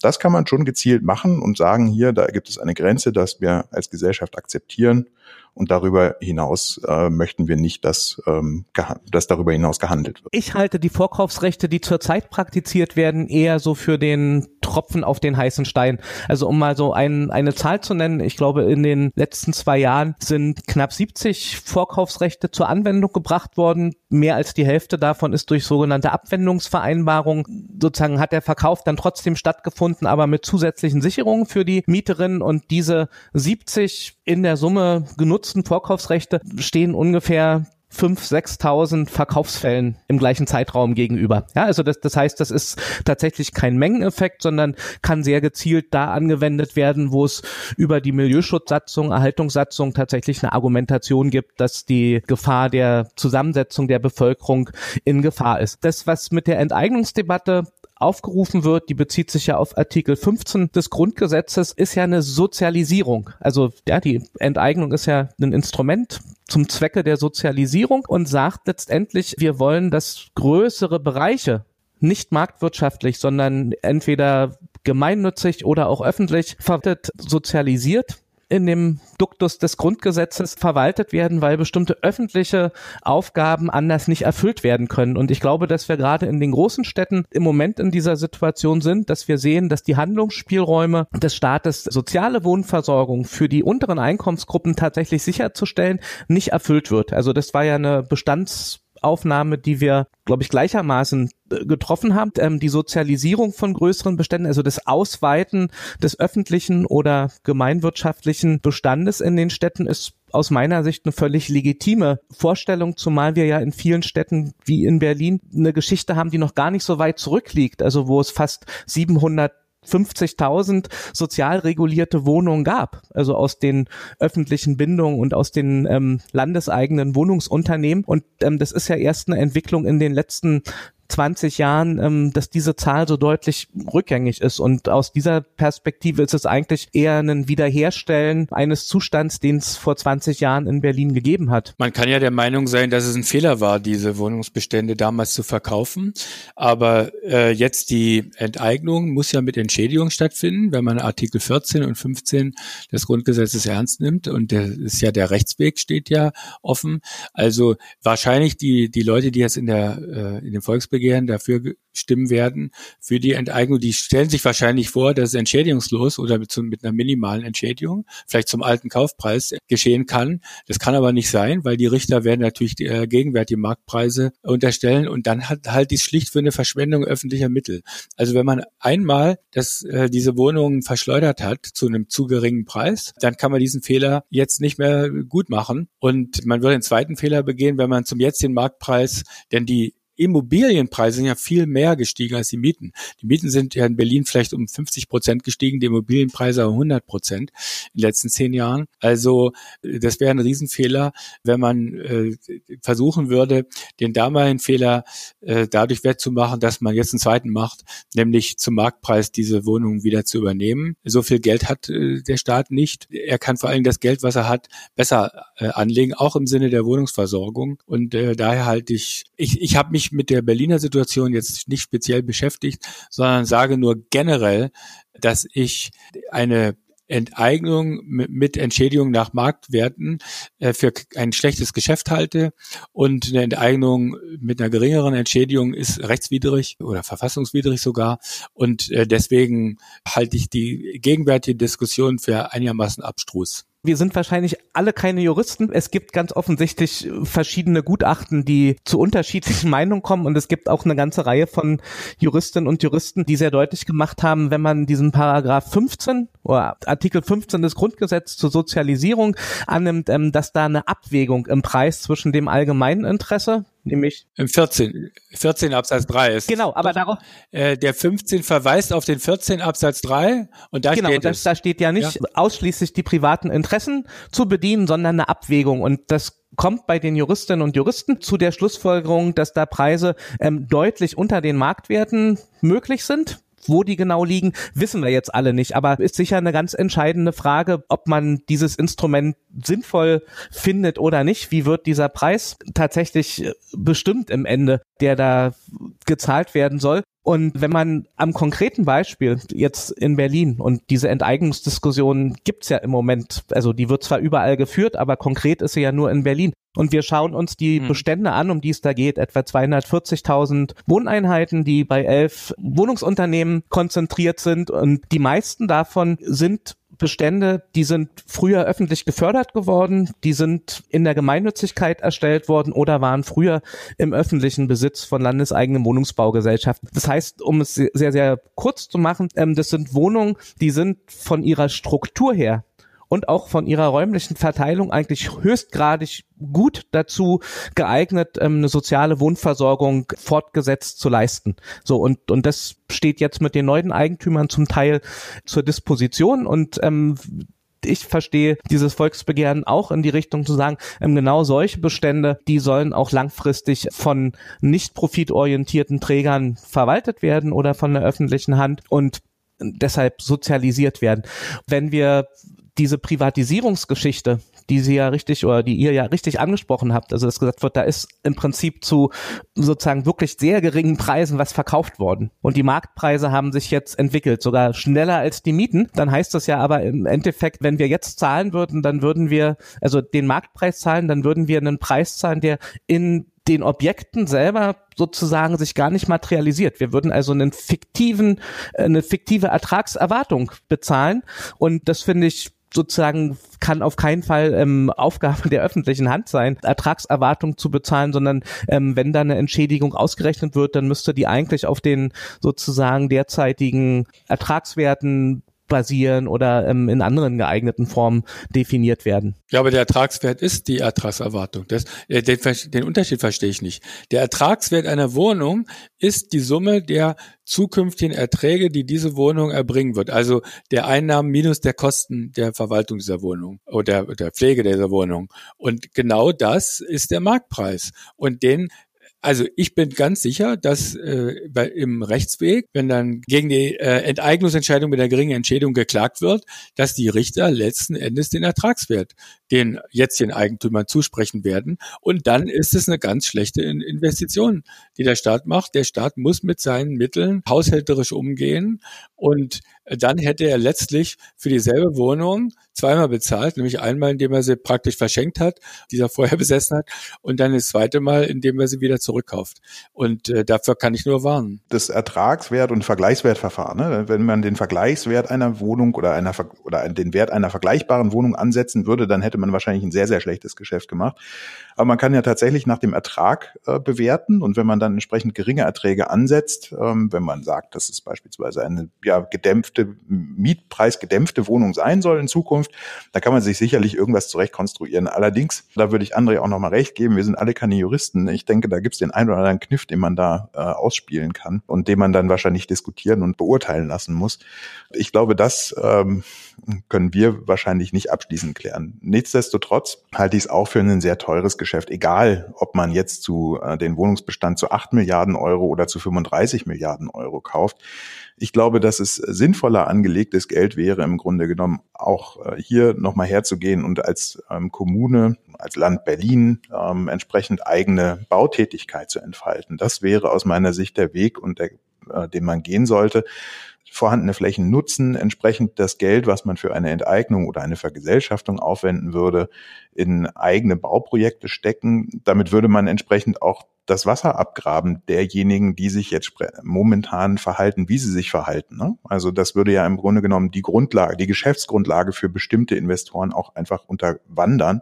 S4: das kann man schon gezielt machen und sagen, hier, da gibt es eine Grenze, dass wir als Gesellschaft akzeptieren. Und darüber hinaus äh, möchten wir nicht, dass, ähm, dass darüber hinaus gehandelt wird.
S3: Ich halte die Vorkaufsrechte, die zurzeit praktiziert werden, eher so für den Tropfen auf den heißen Stein. Also um mal so ein, eine Zahl zu nennen, ich glaube, in den letzten zwei Jahren sind knapp 70 Vorkaufsrechte zur Anwendung gebracht worden. Mehr als die Hälfte davon ist durch sogenannte Abwendungsvereinbarungen. Sozusagen hat der Verkauf dann trotzdem stattgefunden, aber mit zusätzlichen Sicherungen für die Mieterinnen und diese 70 in der Summe genutzten Vorkaufsrechte stehen ungefähr 5.000, 6.000 Verkaufsfällen im gleichen Zeitraum gegenüber. Ja, also das, das heißt, das ist tatsächlich kein Mengeneffekt, sondern kann sehr gezielt da angewendet werden, wo es über die Milieuschutzsatzung, Erhaltungssatzung tatsächlich eine Argumentation gibt, dass die Gefahr der Zusammensetzung der Bevölkerung in Gefahr ist. Das, was mit der Enteignungsdebatte aufgerufen wird, die bezieht sich ja auf Artikel 15 des Grundgesetzes, ist ja eine Sozialisierung. Also ja, die Enteignung ist ja ein Instrument zum Zwecke der Sozialisierung und sagt letztendlich, wir wollen, dass größere Bereiche nicht marktwirtschaftlich, sondern entweder gemeinnützig oder auch öffentlich verwaltet, sozialisiert in dem Duktus des Grundgesetzes verwaltet werden, weil bestimmte öffentliche Aufgaben anders nicht erfüllt werden können. Und ich glaube, dass wir gerade in den großen Städten im Moment in dieser Situation sind, dass wir sehen, dass die Handlungsspielräume des Staates, soziale Wohnversorgung für die unteren Einkommensgruppen tatsächlich sicherzustellen, nicht erfüllt wird. Also das war ja eine Bestands Aufnahme, die wir, glaube ich, gleichermaßen äh, getroffen haben. Ähm, die Sozialisierung von größeren Beständen, also das Ausweiten des öffentlichen oder gemeinwirtschaftlichen Bestandes in den Städten ist aus meiner Sicht eine völlig legitime Vorstellung, zumal wir ja in vielen Städten wie in Berlin eine Geschichte haben, die noch gar nicht so weit zurückliegt, also wo es fast 700 50.000 sozial regulierte Wohnungen gab, also aus den öffentlichen Bindungen und aus den ähm, landeseigenen Wohnungsunternehmen. Und ähm, das ist ja erst eine Entwicklung in den letzten 20 Jahren, ähm, dass diese Zahl so deutlich rückgängig ist. Und aus dieser Perspektive ist es eigentlich eher ein Wiederherstellen eines Zustands, den es vor 20 Jahren in Berlin gegeben hat.
S2: Man kann ja der Meinung sein, dass es ein Fehler war, diese Wohnungsbestände damals zu verkaufen. Aber äh, jetzt die Enteignung muss ja mit Entschädigung stattfinden, wenn man Artikel 14 und 15 des Grundgesetzes ernst nimmt. Und der ist ja der Rechtsweg steht ja offen. Also wahrscheinlich die, die Leute, die jetzt in der, äh, in dem Volksbegehren Volksbegehren dafür stimmen werden, für die Enteignung. Die stellen sich wahrscheinlich vor, dass es entschädigungslos oder mit, mit einer minimalen Entschädigung, vielleicht zum alten Kaufpreis, geschehen kann. Das kann aber nicht sein, weil die Richter werden natürlich die, äh, gegenwärtige Marktpreise unterstellen und dann hat halt dies schlicht für eine Verschwendung öffentlicher Mittel. Also wenn man einmal das, äh, diese Wohnungen verschleudert hat zu einem zu geringen Preis, dann kann man diesen Fehler jetzt nicht mehr gut machen und man würde einen zweiten Fehler begehen, wenn man zum jetzigen Marktpreis, denn die Immobilienpreise sind ja viel mehr gestiegen als die Mieten. Die Mieten sind ja in Berlin vielleicht um 50 Prozent gestiegen, die Immobilienpreise um 100 Prozent in den letzten zehn Jahren. Also das wäre ein Riesenfehler, wenn man äh, versuchen würde, den damaligen Fehler äh, dadurch wettzumachen, dass man jetzt einen zweiten macht, nämlich zum Marktpreis diese Wohnungen wieder zu übernehmen. So viel Geld hat äh, der Staat nicht. Er kann vor allem das Geld, was er hat, besser äh, anlegen, auch im Sinne der Wohnungsversorgung. Und äh, daher halte ich, ich, ich habe mich mit der Berliner Situation jetzt nicht speziell beschäftigt, sondern sage nur generell, dass ich eine Enteignung mit Entschädigung nach Marktwerten äh, für ein schlechtes Geschäft halte. Und eine Enteignung mit einer geringeren Entschädigung ist rechtswidrig oder verfassungswidrig sogar. Und äh, deswegen halte ich die gegenwärtige Diskussion für einigermaßen abstrus
S3: wir sind wahrscheinlich alle keine Juristen. Es gibt ganz offensichtlich verschiedene Gutachten, die zu unterschiedlichen Meinungen kommen und es gibt auch eine ganze Reihe von Juristinnen und Juristen, die sehr deutlich gemacht haben, wenn man diesen Paragraph 15 oder Artikel 15 des Grundgesetzes zur Sozialisierung annimmt, ähm, dass da eine Abwägung im Preis zwischen dem allgemeinen Interesse, nämlich
S2: im 14, 14 Absatz 3 ist.
S3: Genau, aber darauf.
S2: Äh, der 15 verweist auf den 14 Absatz 3 und da
S3: genau,
S2: steht
S3: es. da steht ja nicht ja. ausschließlich die privaten Interessen zu bedienen, sondern eine Abwägung und das kommt bei den Juristinnen und Juristen zu der Schlussfolgerung, dass da Preise ähm, deutlich unter den Marktwerten möglich sind wo die genau liegen, wissen wir jetzt alle nicht. Aber ist sicher eine ganz entscheidende Frage, ob man dieses Instrument sinnvoll findet oder nicht. Wie wird dieser Preis tatsächlich äh, bestimmt im Ende, der da gezahlt werden soll? Und wenn man am konkreten Beispiel jetzt in Berlin und diese Enteignungsdiskussion gibt's ja im Moment, also die wird zwar überall geführt, aber konkret ist sie ja nur in Berlin. Und wir schauen uns die hm. Bestände an, um die es da geht, etwa 240.000 Wohneinheiten, die bei elf Wohnungsunternehmen konzentriert sind. Und die meisten davon sind Bestände, die sind früher öffentlich gefördert geworden, die sind in der Gemeinnützigkeit erstellt worden oder waren früher im öffentlichen Besitz von landeseigenen Wohnungsbaugesellschaften. Das heißt, um es sehr, sehr kurz zu machen, ähm, das sind Wohnungen, die sind von ihrer Struktur her und auch von ihrer räumlichen Verteilung eigentlich höchstgradig gut dazu geeignet, ähm, eine soziale Wohnversorgung fortgesetzt zu leisten. So und und das steht jetzt mit den neuen Eigentümern zum Teil zur Disposition und ähm, ich verstehe dieses Volksbegehren auch in die Richtung zu sagen, ähm, genau solche Bestände, die sollen auch langfristig von nicht profitorientierten Trägern verwaltet werden oder von der öffentlichen Hand und deshalb sozialisiert werden. Wenn wir diese Privatisierungsgeschichte, die Sie ja richtig oder die ihr ja richtig angesprochen habt, also dass gesagt wird, da ist im Prinzip zu sozusagen wirklich sehr geringen Preisen was verkauft worden. Und die Marktpreise haben sich jetzt entwickelt, sogar schneller als die Mieten. Dann heißt das ja aber im Endeffekt, wenn wir jetzt zahlen würden, dann würden wir, also den Marktpreis zahlen, dann würden wir einen Preis zahlen, der in den Objekten selber sozusagen sich gar nicht materialisiert. Wir würden also einen fiktiven, eine fiktive Ertragserwartung bezahlen und das finde ich sozusagen kann auf keinen Fall ähm, Aufgabe der öffentlichen Hand sein, Ertragserwartung zu bezahlen, sondern ähm, wenn da eine Entschädigung ausgerechnet wird, dann müsste die eigentlich auf den sozusagen derzeitigen Ertragswerten basieren oder ähm, in anderen geeigneten Formen definiert werden.
S2: Ja, aber der Ertragswert ist die Ertragserwartung. Das, äh, den, den Unterschied verstehe ich nicht. Der Ertragswert einer Wohnung ist die Summe der zukünftigen Erträge, die diese Wohnung erbringen wird. Also der Einnahmen minus der Kosten der Verwaltung dieser Wohnung oder der Pflege dieser Wohnung. Und genau das ist der Marktpreis. Und den also ich bin ganz sicher, dass äh, bei, im Rechtsweg, wenn dann gegen die äh, Enteignungsentscheidung mit der geringen Entschädigung geklagt wird, dass die Richter letzten Endes den Ertragswert den jetzt den Eigentümern zusprechen werden. Und dann ist es eine ganz schlechte Investition, die der Staat macht. Der Staat muss mit seinen Mitteln haushälterisch umgehen und dann hätte er letztlich für dieselbe Wohnung zweimal bezahlt, nämlich einmal, indem er sie praktisch verschenkt hat, dieser vorher besessen hat, und dann das zweite Mal, indem er sie wieder zurückkauft. Und äh, dafür kann ich nur warnen.
S4: Das Ertragswert und Vergleichswertverfahren, ne? wenn man den Vergleichswert einer Wohnung oder einer oder den Wert einer vergleichbaren Wohnung ansetzen würde, dann hätte man wahrscheinlich ein sehr, sehr schlechtes Geschäft gemacht. Aber man kann ja tatsächlich nach dem Ertrag äh, bewerten und wenn man dann entsprechend geringe Erträge ansetzt, ähm, wenn man sagt, dass es beispielsweise eine ja, gedämpfte, Mietpreisgedämpfte Wohnung sein soll in Zukunft, da kann man sich sicherlich irgendwas zurecht konstruieren. Allerdings, da würde ich André auch nochmal recht geben, wir sind alle keine Juristen. Ich denke, da gibt es den einen oder anderen Kniff, den man da äh, ausspielen kann und den man dann wahrscheinlich diskutieren und beurteilen lassen muss. Ich glaube, das ähm, können wir wahrscheinlich nicht abschließend klären. Nichtsdestotrotz halte ich es auch für ein sehr teures Geschäft, egal ob man jetzt zu äh, den Wohnungsbestand zu 8 Milliarden Euro oder zu 35 Milliarden Euro kauft. Ich glaube, dass es sinnvoller angelegtes Geld wäre, im Grunde genommen auch äh, hier nochmal herzugehen und als ähm, Kommune, als Land Berlin ähm, entsprechend eigene Bautätigkeit zu entfalten. Das wäre aus meiner Sicht der Weg und der, äh, den man gehen sollte vorhandene Flächen nutzen, entsprechend das Geld, was man für eine Enteignung oder eine Vergesellschaftung aufwenden würde, in eigene Bauprojekte stecken. Damit würde man entsprechend auch das Wasser abgraben derjenigen, die sich jetzt momentan verhalten, wie sie sich verhalten. Ne? Also das würde ja im Grunde genommen die Grundlage, die Geschäftsgrundlage für bestimmte Investoren auch einfach unterwandern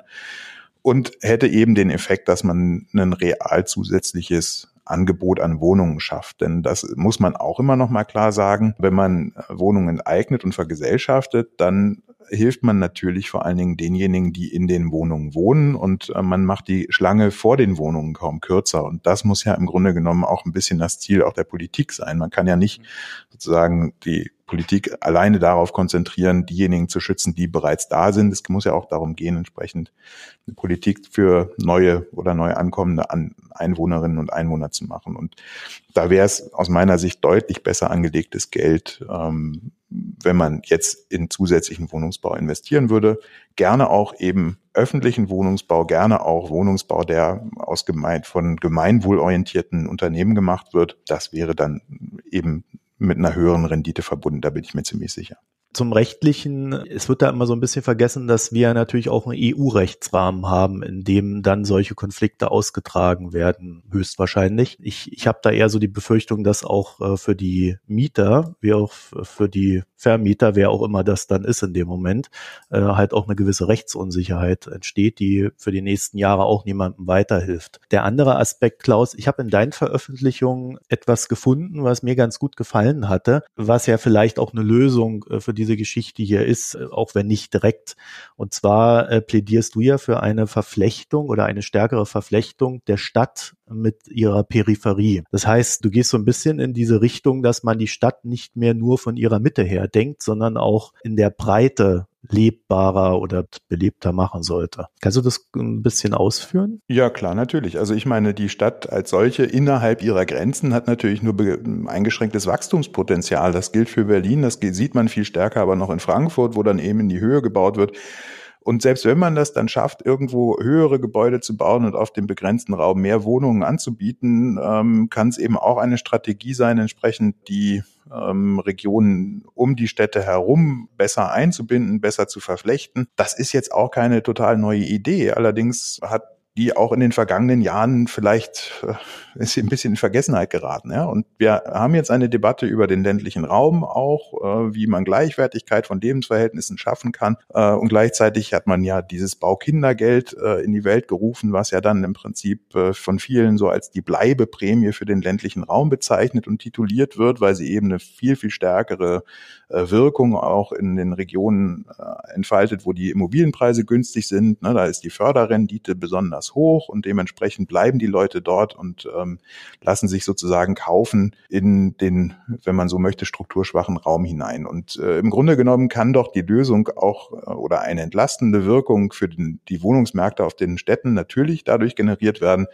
S4: und hätte eben den Effekt, dass man ein real zusätzliches Angebot an Wohnungen schafft. Denn das muss man auch immer noch mal klar sagen. Wenn man Wohnungen eignet und vergesellschaftet, dann hilft man natürlich vor allen Dingen denjenigen, die in den Wohnungen wohnen und äh, man macht die Schlange vor den Wohnungen kaum kürzer. Und das muss ja im Grunde genommen auch ein bisschen das Ziel auch der Politik sein. Man kann ja nicht sozusagen die Politik alleine darauf konzentrieren, diejenigen zu schützen, die bereits da sind. Es muss ja auch darum gehen, entsprechend eine Politik für neue oder neu ankommende Einwohnerinnen und Einwohner zu machen. Und da wäre es aus meiner Sicht deutlich besser angelegtes Geld, ähm, wenn man jetzt in zusätzlichen Wohnungsbau investieren würde. Gerne auch eben öffentlichen Wohnungsbau, gerne auch Wohnungsbau, der aus gemein, von gemeinwohlorientierten Unternehmen gemacht wird. Das wäre dann eben mit einer höheren Rendite verbunden, da bin ich mir ziemlich sicher.
S1: Zum rechtlichen, es wird da immer so ein bisschen vergessen, dass wir natürlich auch einen EU-Rechtsrahmen haben, in dem dann solche Konflikte ausgetragen werden, höchstwahrscheinlich. Ich, ich habe da eher so die Befürchtung, dass auch äh, für die Mieter, wie auch für die Vermieter, wer auch immer das dann ist in dem Moment, äh, halt auch eine gewisse Rechtsunsicherheit entsteht, die für die nächsten Jahre auch niemandem weiterhilft. Der andere Aspekt, Klaus, ich habe in deinen Veröffentlichungen etwas gefunden, was mir ganz gut gefallen hatte, was ja vielleicht auch eine Lösung äh, für diese Geschichte hier ist, äh, auch wenn nicht direkt. Und zwar äh, plädierst du ja für eine Verflechtung oder eine stärkere Verflechtung der Stadt mit ihrer Peripherie. Das heißt, du gehst so ein bisschen in diese Richtung, dass man die Stadt nicht mehr nur von ihrer Mitte her denkt, sondern auch in der Breite lebbarer oder belebter machen sollte. Kannst du das ein bisschen ausführen?
S4: Ja, klar, natürlich. Also ich meine, die Stadt als solche innerhalb ihrer Grenzen hat natürlich nur eingeschränktes Wachstumspotenzial. Das gilt für Berlin, das sieht man viel stärker, aber noch in Frankfurt, wo dann eben in die Höhe gebaut wird. Und selbst wenn man das dann schafft, irgendwo höhere Gebäude zu bauen und auf dem begrenzten Raum mehr Wohnungen anzubieten, ähm, kann es eben auch eine Strategie sein, entsprechend die ähm, Regionen um die Städte herum besser einzubinden, besser zu verflechten. Das ist jetzt auch keine total neue Idee. Allerdings hat die auch in den vergangenen Jahren vielleicht äh, ist ein bisschen in Vergessenheit geraten. Ja? Und wir haben jetzt eine Debatte über den ländlichen Raum auch, äh, wie man Gleichwertigkeit von Lebensverhältnissen schaffen kann. Äh, und gleichzeitig hat man ja dieses Baukindergeld äh, in die Welt gerufen, was ja dann im Prinzip äh, von vielen so als die Bleibeprämie für den ländlichen Raum bezeichnet und tituliert wird, weil sie eben eine viel, viel stärkere äh, Wirkung auch in den Regionen äh, entfaltet, wo die Immobilienpreise günstig sind. Ne? Da ist die Förderrendite besonders hoch und dementsprechend bleiben die Leute dort und ähm, lassen sich sozusagen kaufen in den, wenn man so möchte, strukturschwachen Raum hinein. Und äh, im Grunde genommen kann doch die Lösung auch äh, oder eine entlastende Wirkung für den, die Wohnungsmärkte auf den Städten natürlich dadurch generiert werden,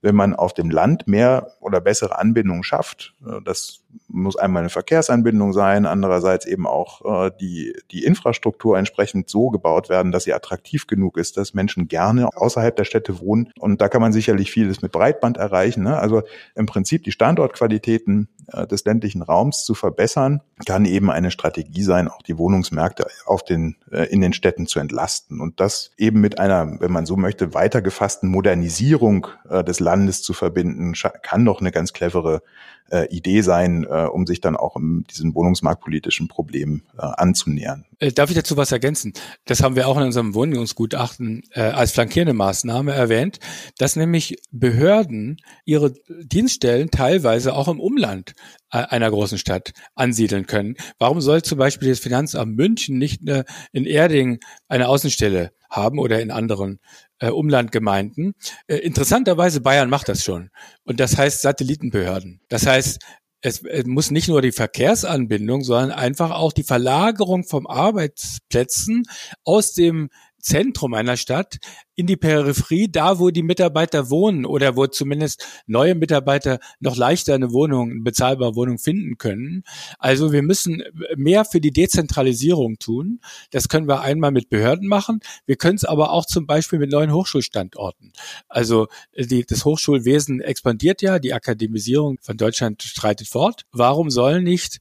S4: wenn man auf dem Land mehr oder bessere Anbindungen schafft. Äh, das muss einmal eine Verkehrsanbindung sein, andererseits eben auch äh, die, die Infrastruktur entsprechend so gebaut werden, dass sie attraktiv genug ist, dass Menschen gerne außerhalb der Städte wohnen. Und da kann man sicherlich vieles mit Breitband erreichen. Ne? Also im Prinzip die Standortqualitäten des ländlichen Raums zu verbessern, kann eben eine Strategie sein, auch die Wohnungsmärkte auf den, äh, in den Städten zu entlasten. Und das eben mit einer, wenn man so möchte, weitergefassten Modernisierung äh, des Landes zu verbinden, kann doch eine ganz clevere äh, Idee sein, äh, um sich dann auch um diesen wohnungsmarktpolitischen Problem äh, anzunähern.
S2: Äh, darf ich dazu was ergänzen? Das haben wir auch in unserem Wohnungsgutachten äh, als flankierende Maßnahme erwähnt, dass nämlich Behörden ihre Dienststellen teilweise auch im Umland äh, einer großen Stadt ansiedeln können. Warum soll zum Beispiel das Finanzamt München nicht eine, in Erding eine Außenstelle haben oder in anderen äh, Umlandgemeinden? Äh, interessanterweise Bayern macht das schon. Und das heißt Satellitenbehörden. Das heißt, es, es muss nicht nur die Verkehrsanbindung, sondern einfach auch die Verlagerung vom Arbeitsplätzen aus dem Zentrum einer Stadt in die Peripherie, da wo die Mitarbeiter wohnen oder wo zumindest neue Mitarbeiter noch leichter eine Wohnung, eine bezahlbare Wohnung finden können. Also wir müssen mehr für die Dezentralisierung tun. Das können wir einmal mit Behörden machen. Wir können es aber auch zum Beispiel mit neuen Hochschulstandorten. Also die, das Hochschulwesen expandiert ja, die Akademisierung von Deutschland streitet fort. Warum sollen nicht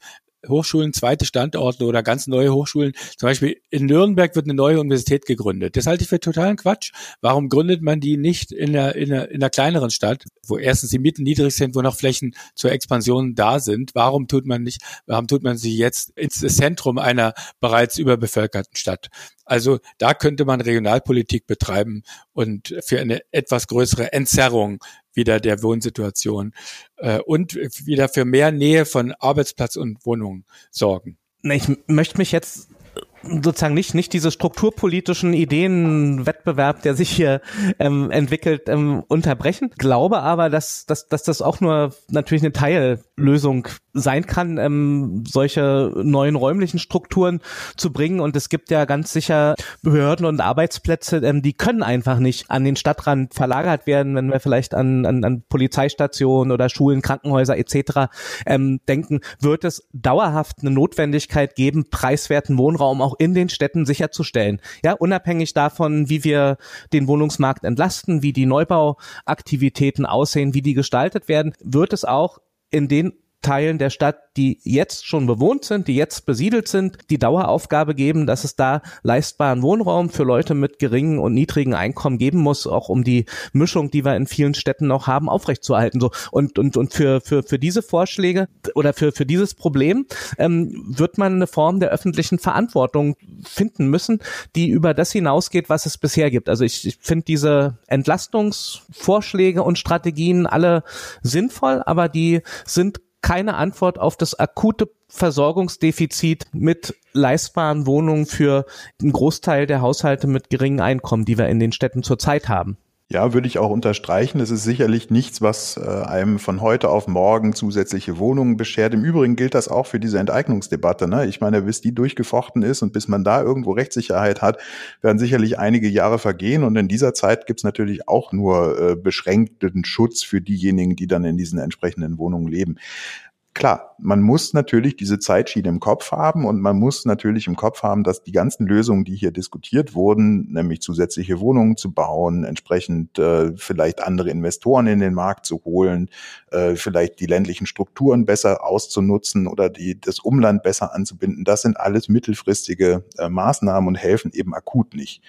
S2: Hochschulen, zweite Standorte oder ganz neue Hochschulen. Zum Beispiel in Nürnberg wird eine neue Universität gegründet. Das halte ich für totalen Quatsch. Warum gründet man die nicht in einer, in einer, in einer kleineren Stadt, wo erstens die Mieten niedrig sind, wo noch Flächen zur Expansion da sind? Warum tut man nicht, warum tut man sie jetzt ins Zentrum einer bereits überbevölkerten Stadt? Also da könnte man Regionalpolitik betreiben und für eine etwas größere Entzerrung wieder der Wohnsituation äh, und wieder für mehr Nähe von Arbeitsplatz und Wohnungen sorgen.
S3: Ich möchte mich jetzt sozusagen nicht nicht diese strukturpolitischen Ideenwettbewerb, der sich hier ähm, entwickelt, ähm, unterbrechen. Glaube aber, dass, dass, dass das auch nur natürlich eine Teillösung sein kann, ähm, solche neuen räumlichen Strukturen zu bringen. Und es gibt ja ganz sicher Behörden und Arbeitsplätze, ähm, die können einfach nicht an den Stadtrand verlagert werden, wenn wir vielleicht an, an, an Polizeistationen oder Schulen, Krankenhäuser etc. Ähm, denken, wird es dauerhaft eine Notwendigkeit geben, preiswerten Wohnraum auch in den Städten sicherzustellen. Ja, unabhängig davon, wie wir den Wohnungsmarkt entlasten, wie die Neubauaktivitäten aussehen, wie die gestaltet werden, wird es auch in den Teilen der Stadt, die jetzt schon bewohnt sind, die jetzt besiedelt sind, die Daueraufgabe geben, dass es da leistbaren Wohnraum für Leute mit geringen und niedrigen Einkommen geben muss, auch um die Mischung, die wir in vielen Städten noch haben, aufrechtzuerhalten. So und und und für für für diese Vorschläge oder für für dieses Problem ähm, wird man eine Form der öffentlichen Verantwortung finden müssen, die über das hinausgeht, was es bisher gibt. Also ich, ich finde diese Entlastungsvorschläge und Strategien alle sinnvoll, aber die sind keine Antwort auf das akute Versorgungsdefizit mit leistbaren Wohnungen für einen Großteil der Haushalte mit geringen Einkommen, die wir in den Städten zurzeit haben.
S4: Ja, würde ich auch unterstreichen. Es ist sicherlich nichts, was äh, einem von heute auf morgen zusätzliche Wohnungen beschert. Im Übrigen gilt das auch für diese Enteignungsdebatte. Ne? Ich meine, bis die durchgefochten ist und bis man da irgendwo Rechtssicherheit hat, werden sicherlich einige Jahre vergehen. Und in dieser Zeit gibt es natürlich auch nur äh, beschränkten Schutz für diejenigen, die dann in diesen entsprechenden Wohnungen leben. Klar, man muss natürlich diese Zeitschiene im Kopf haben und man muss natürlich im Kopf haben, dass die ganzen Lösungen, die hier diskutiert wurden, nämlich zusätzliche Wohnungen zu bauen, entsprechend äh, vielleicht andere Investoren in den Markt zu holen, äh, vielleicht die ländlichen Strukturen besser auszunutzen oder die, das Umland besser anzubinden, das sind alles mittelfristige äh, Maßnahmen und helfen eben akut nicht.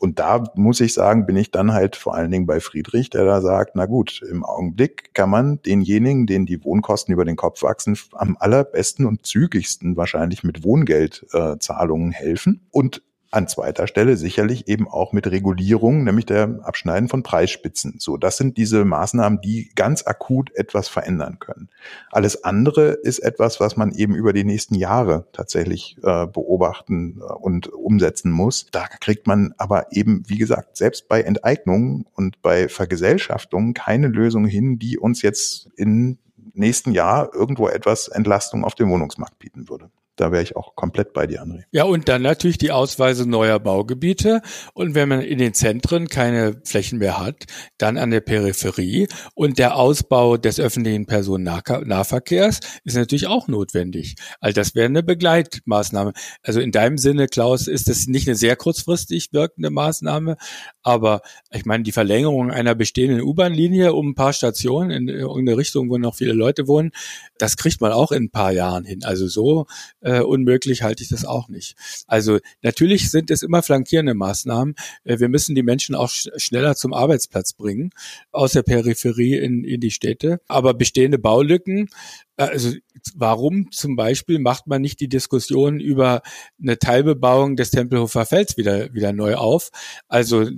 S4: Und da muss ich sagen, bin ich dann halt vor allen Dingen bei Friedrich, der da sagt, na gut, im Augenblick kann man denjenigen, denen die Wohnkosten über den Kopf wachsen, am allerbesten und zügigsten wahrscheinlich mit Wohngeldzahlungen äh, helfen. Und an zweiter Stelle sicherlich eben auch mit Regulierung, nämlich der Abschneiden von Preisspitzen. So, das sind diese Maßnahmen, die ganz akut etwas verändern können. Alles andere ist etwas, was man eben über die nächsten Jahre tatsächlich äh, beobachten äh, und umsetzen muss. Da kriegt man aber eben, wie gesagt, selbst bei Enteignungen und bei Vergesellschaftungen keine Lösung hin, die uns jetzt im nächsten Jahr irgendwo etwas Entlastung auf dem Wohnungsmarkt bieten würde da wäre ich auch komplett bei dir, André.
S2: Ja, und dann natürlich die Ausweise neuer Baugebiete. Und wenn man in den Zentren keine Flächen mehr hat, dann an der Peripherie. Und der Ausbau des öffentlichen Personennahverkehrs ist natürlich auch notwendig. Also das wäre eine Begleitmaßnahme. Also in deinem Sinne, Klaus, ist das nicht eine sehr kurzfristig wirkende Maßnahme, aber ich meine, die Verlängerung einer bestehenden U-Bahn-Linie um ein paar Stationen in irgendeine Richtung, wo noch viele Leute wohnen, das kriegt man auch in ein paar Jahren hin. Also so äh, unmöglich halte ich das auch nicht. Also natürlich sind es immer flankierende Maßnahmen. Äh, wir müssen die Menschen auch sch schneller zum Arbeitsplatz bringen, aus der Peripherie in, in die Städte. Aber bestehende Baulücken Also warum zum Beispiel macht man nicht die Diskussion über eine Teilbebauung des Tempelhofer Felds wieder, wieder neu auf? Also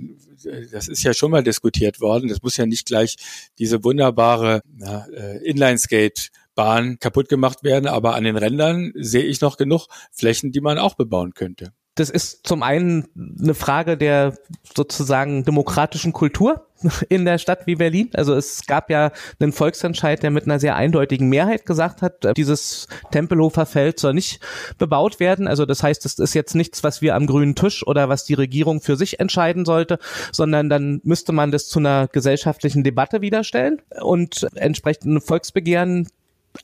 S2: das ist ja schon mal diskutiert worden. Das muss ja nicht gleich diese wunderbare äh, Inlineskate Bahn kaputt gemacht werden, aber an den Rändern sehe ich noch genug Flächen, die man auch bebauen könnte.
S3: Das ist zum einen eine Frage der sozusagen demokratischen Kultur in der Stadt wie Berlin. Also es gab ja einen Volksentscheid, der mit einer sehr eindeutigen Mehrheit gesagt hat, dieses Tempelhofer Feld soll nicht bebaut werden. Also das heißt, es ist jetzt nichts, was wir am grünen Tisch oder was die Regierung für sich entscheiden sollte, sondern dann müsste man das zu einer gesellschaftlichen Debatte wiederstellen und entsprechend Volksbegehren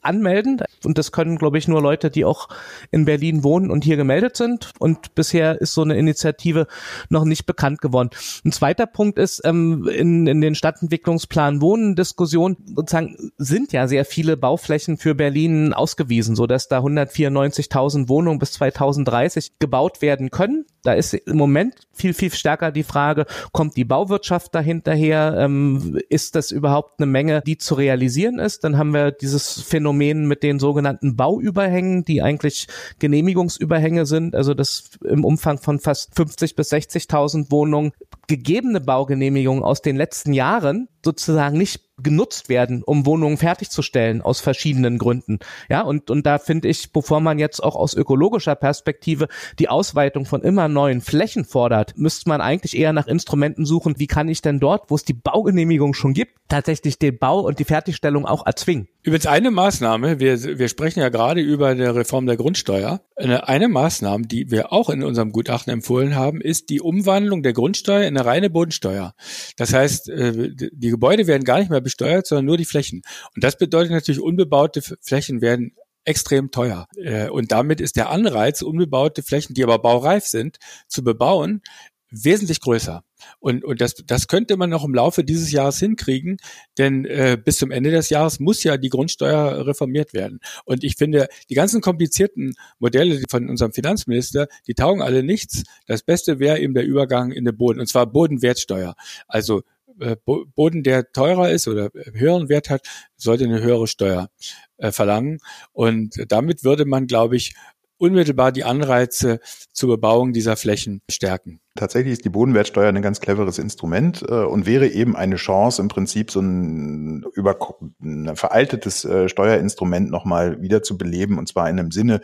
S3: anmelden. Und das können, glaube ich, nur Leute, die auch in Berlin wohnen und hier gemeldet sind. Und bisher ist so eine Initiative noch nicht bekannt geworden. Ein zweiter Punkt ist, ähm, in, in den Stadtentwicklungsplan Wohnen Diskussion sozusagen sind ja sehr viele Bauflächen für Berlin ausgewiesen, so dass da 194.000 Wohnungen bis 2030 gebaut werden können. Da ist im Moment viel, viel stärker die Frage, kommt die Bauwirtschaft dahinterher? Ähm, ist das überhaupt eine Menge, die zu realisieren ist? Dann haben wir dieses Phänomen mit den sogenannten Bauüberhängen, die eigentlich Genehmigungsüberhänge sind, also das im Umfang von fast 50 bis 60.000 Wohnungen gegebene Baugenehmigungen aus den letzten Jahren sozusagen nicht genutzt werden, um Wohnungen fertigzustellen aus verschiedenen Gründen. Ja, und, und da finde ich, bevor man jetzt auch aus ökologischer Perspektive die Ausweitung von immer neuen Flächen fordert, müsste man eigentlich eher nach Instrumenten suchen, wie kann ich denn dort, wo es die Baugenehmigung schon gibt, tatsächlich den Bau und die Fertigstellung auch erzwingen.
S2: Übrigens eine Maßnahme, wir, wir sprechen ja gerade über eine Reform der Grundsteuer. Eine, eine Maßnahme, die wir auch in unserem Gutachten empfohlen haben, ist die Umwandlung der Grundsteuer in eine reine Bodensteuer. Das heißt, äh, die Gebäude werden gar nicht mehr besteuert, sondern nur die Flächen. Und das bedeutet natürlich, unbebaute Flächen werden extrem teuer. Äh, und damit ist der Anreiz, unbebaute Flächen, die aber baureif sind, zu bebauen, wesentlich größer. Und, und das, das könnte man noch im Laufe dieses Jahres hinkriegen, denn äh, bis zum Ende des Jahres muss ja die Grundsteuer reformiert werden. Und ich finde, die ganzen komplizierten Modelle von unserem Finanzminister, die taugen alle nichts. Das Beste wäre eben der Übergang in den Boden, und zwar Bodenwertsteuer. Also äh, Boden, der teurer ist oder höheren Wert hat, sollte eine höhere Steuer äh, verlangen. Und damit würde man, glaube ich, unmittelbar die Anreize zur Bebauung dieser Flächen stärken.
S4: Tatsächlich ist die Bodenwertsteuer ein ganz cleveres Instrument äh, und wäre eben eine Chance, im Prinzip so ein, über, ein veraltetes äh, Steuerinstrument nochmal wieder zu beleben und zwar in einem Sinne,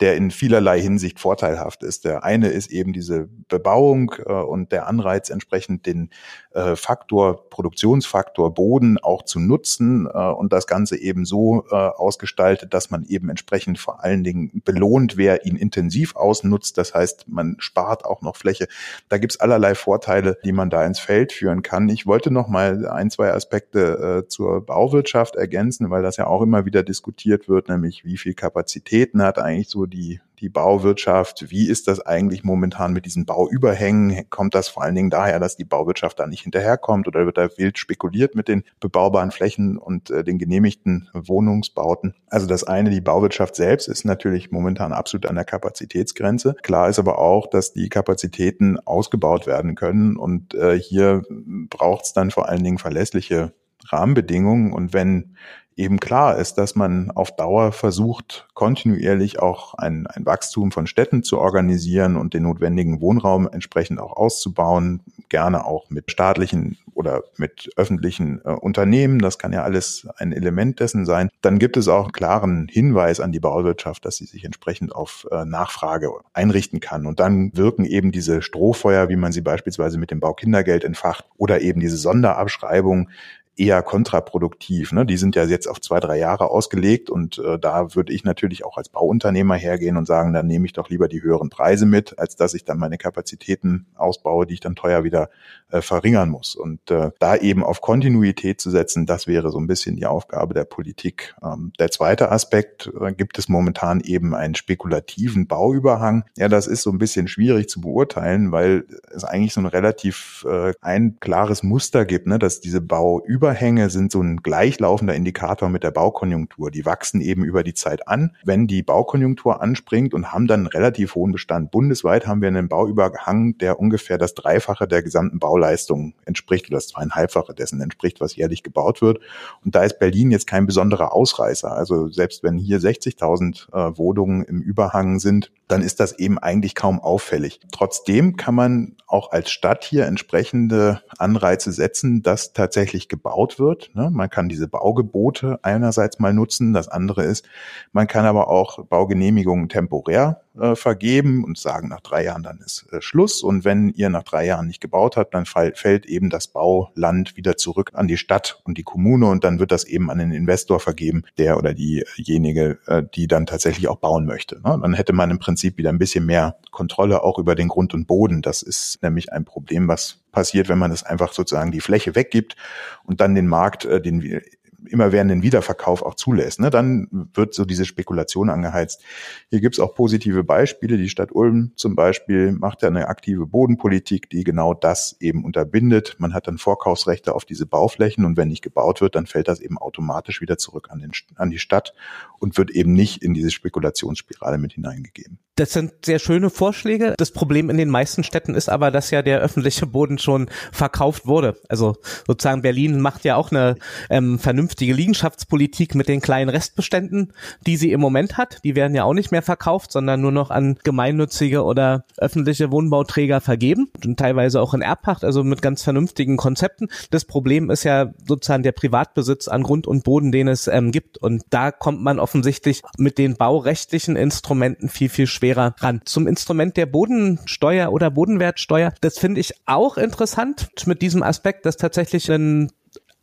S4: der in vielerlei Hinsicht vorteilhaft ist. Der eine ist eben diese Bebauung äh, und der Anreiz entsprechend den äh, Faktor, Produktionsfaktor Boden auch zu nutzen äh, und das Ganze eben so äh, ausgestaltet, dass man eben entsprechend vor allen Dingen belohnt, wer ihn intensiv ausnutzt. Das heißt, man spart auch noch Fläche da gibt's allerlei Vorteile, die man da ins Feld führen kann. Ich wollte noch mal ein, zwei Aspekte äh, zur Bauwirtschaft ergänzen, weil das ja auch immer wieder diskutiert wird, nämlich wie viel Kapazitäten hat eigentlich so die die Bauwirtschaft? Wie ist das eigentlich momentan mit diesen Bauüberhängen? Kommt das vor allen Dingen daher, dass die Bauwirtschaft da nicht hinterherkommt oder wird da wild spekuliert mit den bebaubaren Flächen und äh, den genehmigten Wohnungsbauten? Also das eine, die Bauwirtschaft selbst ist natürlich momentan absolut an der Kapazitätsgrenze. Klar ist aber auch, dass die Kapazitäten ausgebaut werden können und äh, hier braucht es dann vor allen Dingen verlässliche Rahmenbedingungen. Und wenn eben klar ist, dass man auf Dauer versucht, kontinuierlich auch ein, ein Wachstum von Städten zu organisieren und den notwendigen Wohnraum entsprechend auch auszubauen, gerne auch mit staatlichen oder mit öffentlichen äh, Unternehmen. Das kann ja alles ein Element dessen sein. Dann gibt es auch einen klaren Hinweis an die Bauwirtschaft, dass sie sich entsprechend auf äh, Nachfrage einrichten kann. Und dann wirken eben diese Strohfeuer, wie man sie beispielsweise mit dem Baukindergeld entfacht oder eben diese Sonderabschreibung eher kontraproduktiv. Ne? Die sind ja jetzt auf zwei, drei Jahre ausgelegt und äh, da würde ich natürlich auch als Bauunternehmer hergehen und sagen, dann nehme ich doch lieber die höheren Preise mit, als dass ich dann meine Kapazitäten ausbaue, die ich dann teuer wieder äh, verringern muss. Und äh, da eben auf Kontinuität zu setzen, das wäre so ein bisschen die Aufgabe der Politik. Ähm, der zweite Aspekt, äh, gibt es momentan eben einen spekulativen Bauüberhang. Ja, das ist so ein bisschen schwierig zu beurteilen, weil es eigentlich so ein relativ äh, ein klares Muster gibt, ne, dass diese Bauüberhang Überhänge sind so ein gleichlaufender Indikator mit der Baukonjunktur. Die wachsen eben über die Zeit an. Wenn die Baukonjunktur anspringt und haben dann einen relativ hohen Bestand. Bundesweit haben wir einen Bauüberhang, der ungefähr das Dreifache der gesamten Bauleistung entspricht oder das zweieinhalbfache dessen entspricht, was jährlich gebaut wird. Und da ist Berlin jetzt kein besonderer Ausreißer. Also selbst wenn hier 60.000 äh, Wohnungen im Überhang sind, dann ist das eben eigentlich kaum auffällig. Trotzdem kann man auch als Stadt hier entsprechende Anreize setzen, dass tatsächlich gebaut wird. Ne? Man kann diese Baugebote einerseits mal nutzen. Das andere ist, man kann aber auch Baugenehmigungen temporär äh, vergeben und sagen, nach drei Jahren dann ist äh, Schluss. Und wenn ihr nach drei Jahren nicht gebaut habt, dann fall, fällt eben das Bauland wieder zurück an die Stadt und die Kommune und dann wird das eben an den Investor vergeben, der oder diejenige, äh, die dann tatsächlich auch bauen möchte. Ne? Dann hätte man im Prinzip wieder ein bisschen mehr Kontrolle auch über den Grund und Boden. Das ist nämlich ein Problem, was passiert, wenn man es einfach sozusagen die Fläche weggibt und dann den Markt, äh, den immerwährenden Wiederverkauf auch zulässt. Ne? Dann wird so diese Spekulation angeheizt. Hier gibt es auch positive Beispiele. Die Stadt Ulm zum Beispiel macht ja eine aktive Bodenpolitik, die genau das eben unterbindet. Man hat dann Vorkaufsrechte auf diese Bauflächen und wenn nicht gebaut wird, dann fällt das eben automatisch wieder zurück an, den, an die Stadt und wird eben nicht in diese Spekulationsspirale mit hineingegeben.
S3: Das sind sehr schöne Vorschläge. Das Problem in den meisten Städten ist aber, dass ja der öffentliche Boden schon verkauft wurde. Also sozusagen Berlin macht ja auch eine ähm, vernünftige Liegenschaftspolitik mit den kleinen Restbeständen, die sie im Moment hat. Die werden ja auch nicht mehr verkauft, sondern nur noch an gemeinnützige oder öffentliche Wohnbauträger vergeben und teilweise auch in Erbpacht, also mit ganz vernünftigen Konzepten. Das Problem ist ja sozusagen der Privatbesitz an Grund und Boden, den es ähm, gibt. Und da kommt man offensichtlich mit den baurechtlichen Instrumenten viel, viel schwerer ran. Zum Instrument der Bodensteuer oder Bodenwertsteuer, das finde ich auch interessant mit diesem Aspekt, dass tatsächlich ein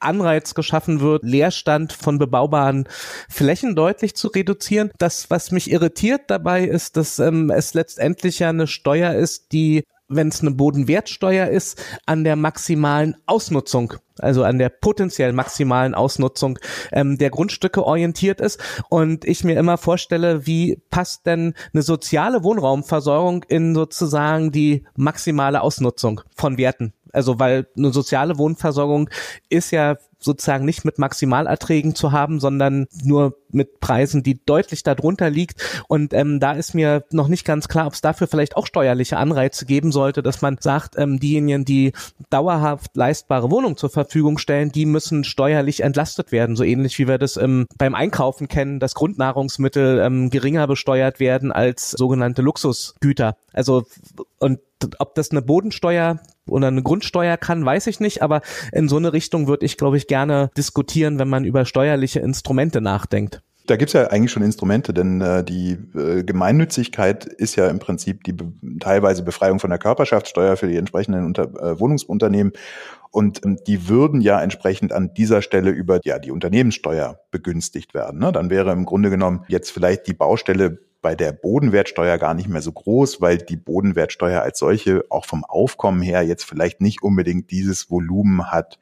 S3: Anreiz geschaffen wird, Leerstand von bebaubaren Flächen deutlich zu reduzieren. Das, was mich irritiert dabei, ist, dass ähm, es letztendlich ja eine Steuer ist, die wenn es eine Bodenwertsteuer ist, an der maximalen Ausnutzung also an der potenziell maximalen Ausnutzung ähm, der Grundstücke orientiert ist. Und ich mir immer vorstelle, wie passt denn eine soziale Wohnraumversorgung in sozusagen die maximale Ausnutzung von Werten? Also weil eine soziale Wohnversorgung ist ja sozusagen nicht mit Maximalerträgen zu haben, sondern nur mit Preisen, die deutlich darunter liegt. Und ähm, da ist mir noch nicht ganz klar, ob es dafür vielleicht auch steuerliche Anreize geben sollte, dass man sagt, ähm, diejenigen, die dauerhaft leistbare Wohnungen zur Verfügung stellen, die müssen steuerlich entlastet werden. So ähnlich wie wir das ähm, beim Einkaufen kennen, dass Grundnahrungsmittel ähm, geringer besteuert werden als sogenannte Luxusgüter. Also und ob das eine Bodensteuer oder eine Grundsteuer kann, weiß ich nicht, aber in so eine Richtung würde ich, glaube ich, gerne diskutieren, wenn man über steuerliche Instrumente nachdenkt.
S4: Da gibt's ja eigentlich schon Instrumente, denn äh, die äh, Gemeinnützigkeit ist ja im Prinzip die be teilweise Befreiung von der Körperschaftssteuer für die entsprechenden Unter äh, Wohnungsunternehmen. Und ähm, die würden ja entsprechend an dieser Stelle über ja, die Unternehmenssteuer begünstigt werden. Ne? Dann wäre im Grunde genommen jetzt vielleicht die Baustelle bei der Bodenwertsteuer gar nicht mehr so groß, weil die Bodenwertsteuer als solche auch vom Aufkommen her jetzt vielleicht nicht unbedingt dieses Volumen hat,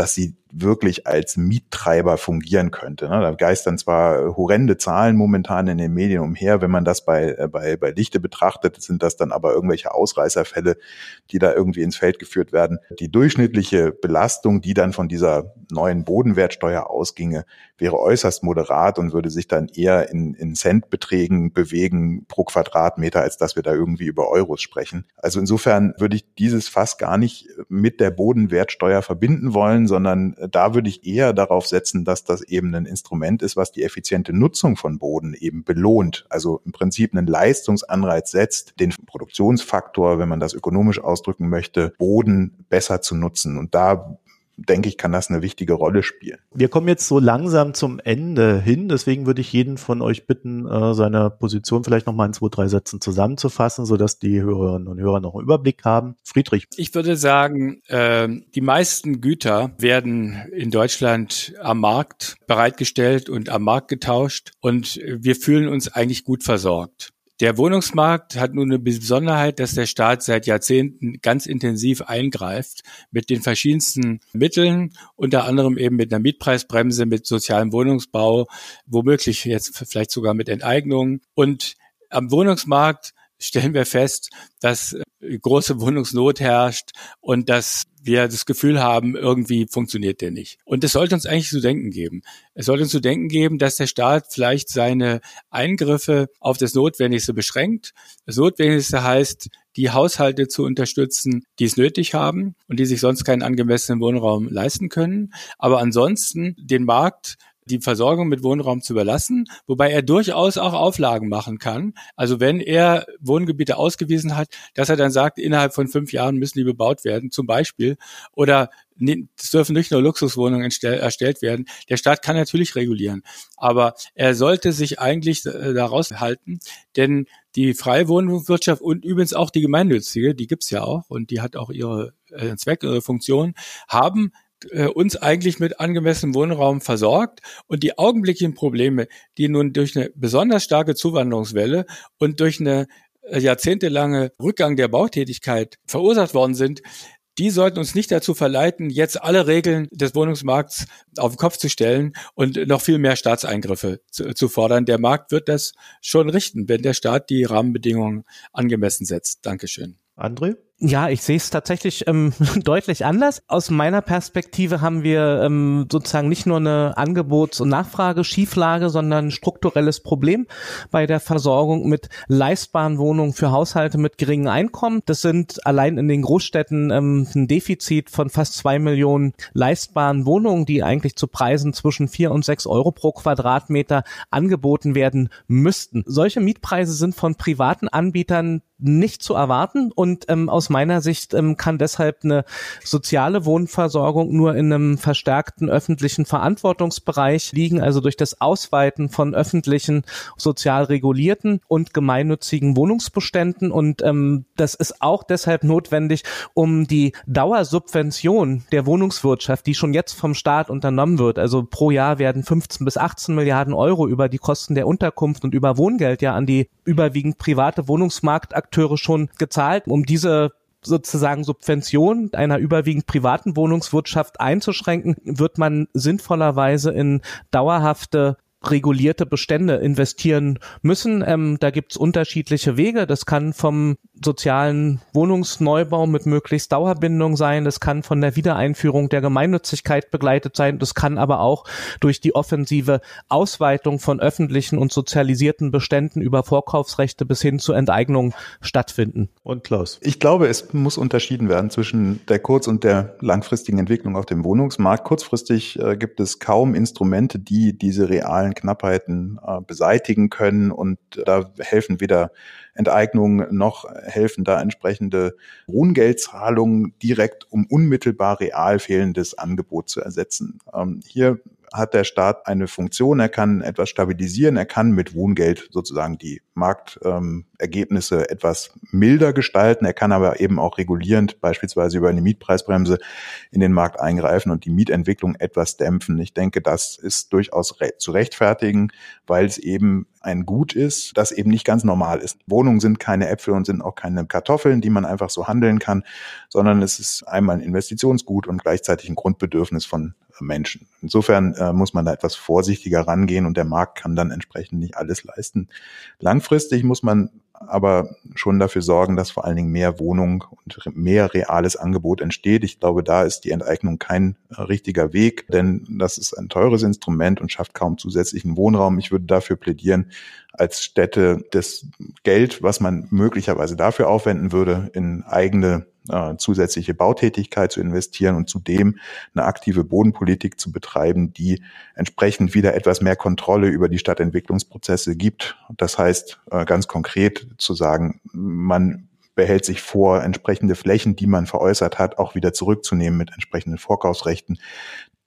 S4: dass sie wirklich als Miettreiber fungieren könnte. Ne? Da geistern zwar horrende Zahlen momentan in den Medien umher, wenn man das bei, äh, bei, bei Dichte betrachtet, sind das dann aber irgendwelche Ausreißerfälle, die da irgendwie ins Feld geführt werden. Die durchschnittliche Belastung, die dann von dieser neuen Bodenwertsteuer ausginge, wäre äußerst moderat und würde sich dann eher in, in Centbeträgen bewegen pro Quadratmeter, als dass wir da irgendwie über Euros sprechen. Also insofern würde ich dieses Fass gar nicht mit der Bodenwertsteuer verbinden wollen, sondern da würde ich eher darauf setzen, dass das eben ein Instrument ist, was die effiziente Nutzung von Boden eben belohnt. Also im Prinzip einen Leistungsanreiz setzt, den Produktionsfaktor, wenn man das ökonomisch ausdrücken möchte, Boden besser zu nutzen. Und da denke ich, kann das eine wichtige Rolle spielen.
S1: Wir kommen jetzt so langsam zum Ende hin, deswegen würde ich jeden von euch bitten, äh, seine Position vielleicht noch mal in zwei, drei Sätzen zusammenzufassen, sodass die Hörerinnen und Hörer noch einen Überblick haben. Friedrich.
S2: Ich würde sagen, äh, die meisten Güter werden in Deutschland am Markt bereitgestellt und am Markt getauscht und wir fühlen uns eigentlich gut versorgt. Der Wohnungsmarkt hat nun eine Besonderheit, dass der Staat seit Jahrzehnten ganz intensiv eingreift mit den verschiedensten Mitteln, unter anderem eben mit einer Mietpreisbremse, mit sozialem Wohnungsbau, womöglich jetzt vielleicht sogar mit Enteignungen. Und am Wohnungsmarkt stellen wir fest, dass große Wohnungsnot herrscht und dass wir das Gefühl haben, irgendwie funktioniert der nicht. Und es sollte uns eigentlich zu denken geben. Es sollte uns zu denken geben, dass der Staat vielleicht seine Eingriffe auf das Notwendigste beschränkt. Das Notwendigste heißt, die Haushalte zu unterstützen, die es nötig haben und die sich sonst keinen angemessenen Wohnraum leisten können. Aber ansonsten den Markt die Versorgung mit Wohnraum zu überlassen, wobei er durchaus auch Auflagen machen kann. Also wenn er Wohngebiete ausgewiesen hat, dass er dann sagt, innerhalb von fünf Jahren müssen die bebaut werden, zum Beispiel, oder es dürfen nicht nur Luxuswohnungen erstellt werden. Der Staat kann natürlich regulieren, aber er sollte sich eigentlich äh, daraus halten, denn die freie Wohnungswirtschaft und übrigens auch die gemeinnützige, die gibt's ja auch und die hat auch ihre äh, Zweck, ihre Funktion, haben äh, uns eigentlich mit angemessenem Wohnraum versorgt und die augenblicklichen Probleme, die nun durch eine besonders starke Zuwanderungswelle und durch eine äh, jahrzehntelange Rückgang der Bautätigkeit verursacht worden sind, die sollten uns nicht dazu verleiten, jetzt alle Regeln des Wohnungsmarkts auf den Kopf zu stellen und noch viel mehr Staatseingriffe zu, zu, fordern. Der Markt wird das schon richten, wenn der Staat die Rahmenbedingungen angemessen setzt. Dankeschön.
S1: André?
S3: Ja, ich sehe es tatsächlich ähm, deutlich anders. Aus meiner Perspektive haben wir ähm, sozusagen nicht nur eine Angebots- und Nachfrageschieflage, sondern ein strukturelles Problem bei der Versorgung mit leistbaren Wohnungen für Haushalte mit geringen Einkommen. Das sind allein in den Großstädten ähm, ein Defizit von fast zwei Millionen leistbaren Wohnungen, die eigentlich zu Preisen zwischen vier und sechs Euro pro Quadratmeter angeboten werden müssten. Solche Mietpreise sind von privaten Anbietern nicht zu erwarten. Und ähm, aus meiner Sicht ähm, kann deshalb eine soziale Wohnversorgung nur in einem verstärkten öffentlichen Verantwortungsbereich liegen, also durch das Ausweiten von öffentlichen, sozial regulierten und gemeinnützigen Wohnungsbeständen. Und ähm, das ist auch deshalb notwendig, um die Dauersubvention der Wohnungswirtschaft, die schon jetzt vom Staat unternommen wird, also pro Jahr werden 15 bis 18 Milliarden Euro über die Kosten der Unterkunft und über Wohngeld ja an die überwiegend private Wohnungsmarktakteure schon gezahlt, um diese sozusagen Subvention einer überwiegend privaten Wohnungswirtschaft einzuschränken, wird man sinnvollerweise in dauerhafte regulierte Bestände investieren müssen. Ähm, da gibt's unterschiedliche Wege. Das kann vom sozialen Wohnungsneubau mit möglichst Dauerbindung sein. Das kann von der Wiedereinführung der Gemeinnützigkeit begleitet sein. Das kann aber auch durch die offensive Ausweitung von öffentlichen und sozialisierten Beständen über Vorkaufsrechte bis hin zur Enteignung stattfinden.
S4: Und Klaus? Ich glaube, es muss unterschieden werden zwischen der kurz- und der langfristigen Entwicklung auf dem Wohnungsmarkt. Kurzfristig äh, gibt es kaum Instrumente, die diese realen Knappheiten äh, beseitigen können und da helfen weder Enteignungen noch helfen da entsprechende Wohngeldzahlungen direkt, um unmittelbar real fehlendes Angebot zu ersetzen. Ähm, hier hat der Staat eine Funktion, er kann etwas stabilisieren, er kann mit Wohngeld sozusagen die Marktergebnisse ähm, etwas milder gestalten, er kann aber eben auch regulierend, beispielsweise über eine Mietpreisbremse, in den Markt eingreifen und die Mietentwicklung etwas dämpfen. Ich denke, das ist durchaus re zu rechtfertigen, weil es eben ein Gut ist, das eben nicht ganz normal ist. Wohnungen sind keine Äpfel und sind auch keine Kartoffeln, die man einfach so handeln kann, sondern es ist einmal ein Investitionsgut und gleichzeitig ein Grundbedürfnis von Menschen. Insofern äh, muss man da etwas vorsichtiger rangehen und der Markt kann dann entsprechend nicht alles leisten. Langfristig muss man aber schon dafür sorgen, dass vor allen Dingen mehr Wohnung und mehr reales Angebot entsteht. Ich glaube, da ist die Enteignung kein äh, richtiger Weg, denn das ist ein teures Instrument und schafft kaum zusätzlichen Wohnraum. Ich würde dafür plädieren, als Städte das Geld, was man möglicherweise dafür aufwenden würde, in eigene äh, zusätzliche Bautätigkeit zu investieren und zudem eine aktive Bodenpolitik zu betreiben, die entsprechend wieder etwas mehr Kontrolle über die Stadtentwicklungsprozesse gibt. Das heißt äh, ganz konkret zu sagen, man behält sich vor, entsprechende Flächen, die man veräußert hat, auch wieder zurückzunehmen mit entsprechenden Vorkaufsrechten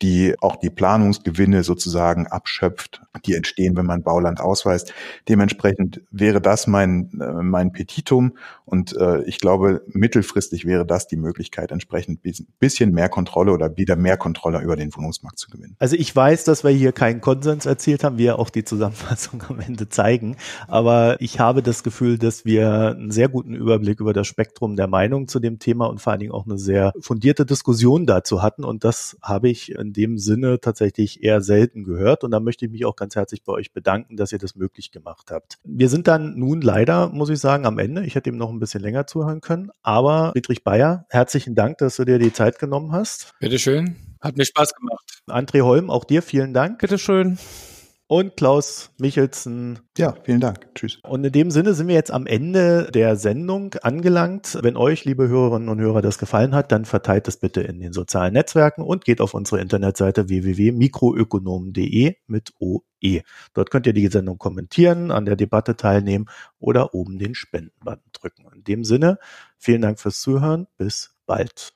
S4: die auch die Planungsgewinne sozusagen abschöpft, die entstehen, wenn man Bauland ausweist. Dementsprechend wäre das mein, äh, mein Petitum und äh, ich glaube, mittelfristig wäre das die Möglichkeit, entsprechend bisschen mehr Kontrolle oder wieder mehr Kontrolle über den Wohnungsmarkt zu gewinnen.
S1: Also ich weiß, dass wir hier keinen Konsens erzielt haben, wie auch die Zusammenfassung am Ende zeigen, aber ich habe das Gefühl, dass wir einen sehr guten Überblick über das Spektrum der Meinung zu dem Thema und vor allen Dingen auch eine sehr fundierte Diskussion dazu hatten und das habe ich in dem Sinne tatsächlich eher selten gehört. Und da möchte ich mich auch ganz herzlich bei euch bedanken, dass ihr das möglich gemacht habt. Wir sind dann nun leider, muss ich sagen, am Ende. Ich hätte ihm noch ein bisschen länger zuhören können. Aber Friedrich Bayer, herzlichen Dank, dass du dir die Zeit genommen hast.
S2: Bitteschön. Hat mir Spaß gemacht.
S1: André Holm, auch dir vielen Dank.
S3: Bitteschön
S1: und Klaus Michelsen.
S4: Ja, vielen Dank. Tschüss.
S1: Und in dem Sinne sind wir jetzt am Ende der Sendung angelangt. Wenn euch, liebe Hörerinnen und Hörer, das gefallen hat, dann verteilt es bitte in den sozialen Netzwerken und geht auf unsere Internetseite www.mikroökonomen.de mit OE. Dort könnt ihr die Sendung kommentieren, an der Debatte teilnehmen oder oben den Spendenbutton drücken. In dem Sinne, vielen Dank fürs Zuhören. Bis bald.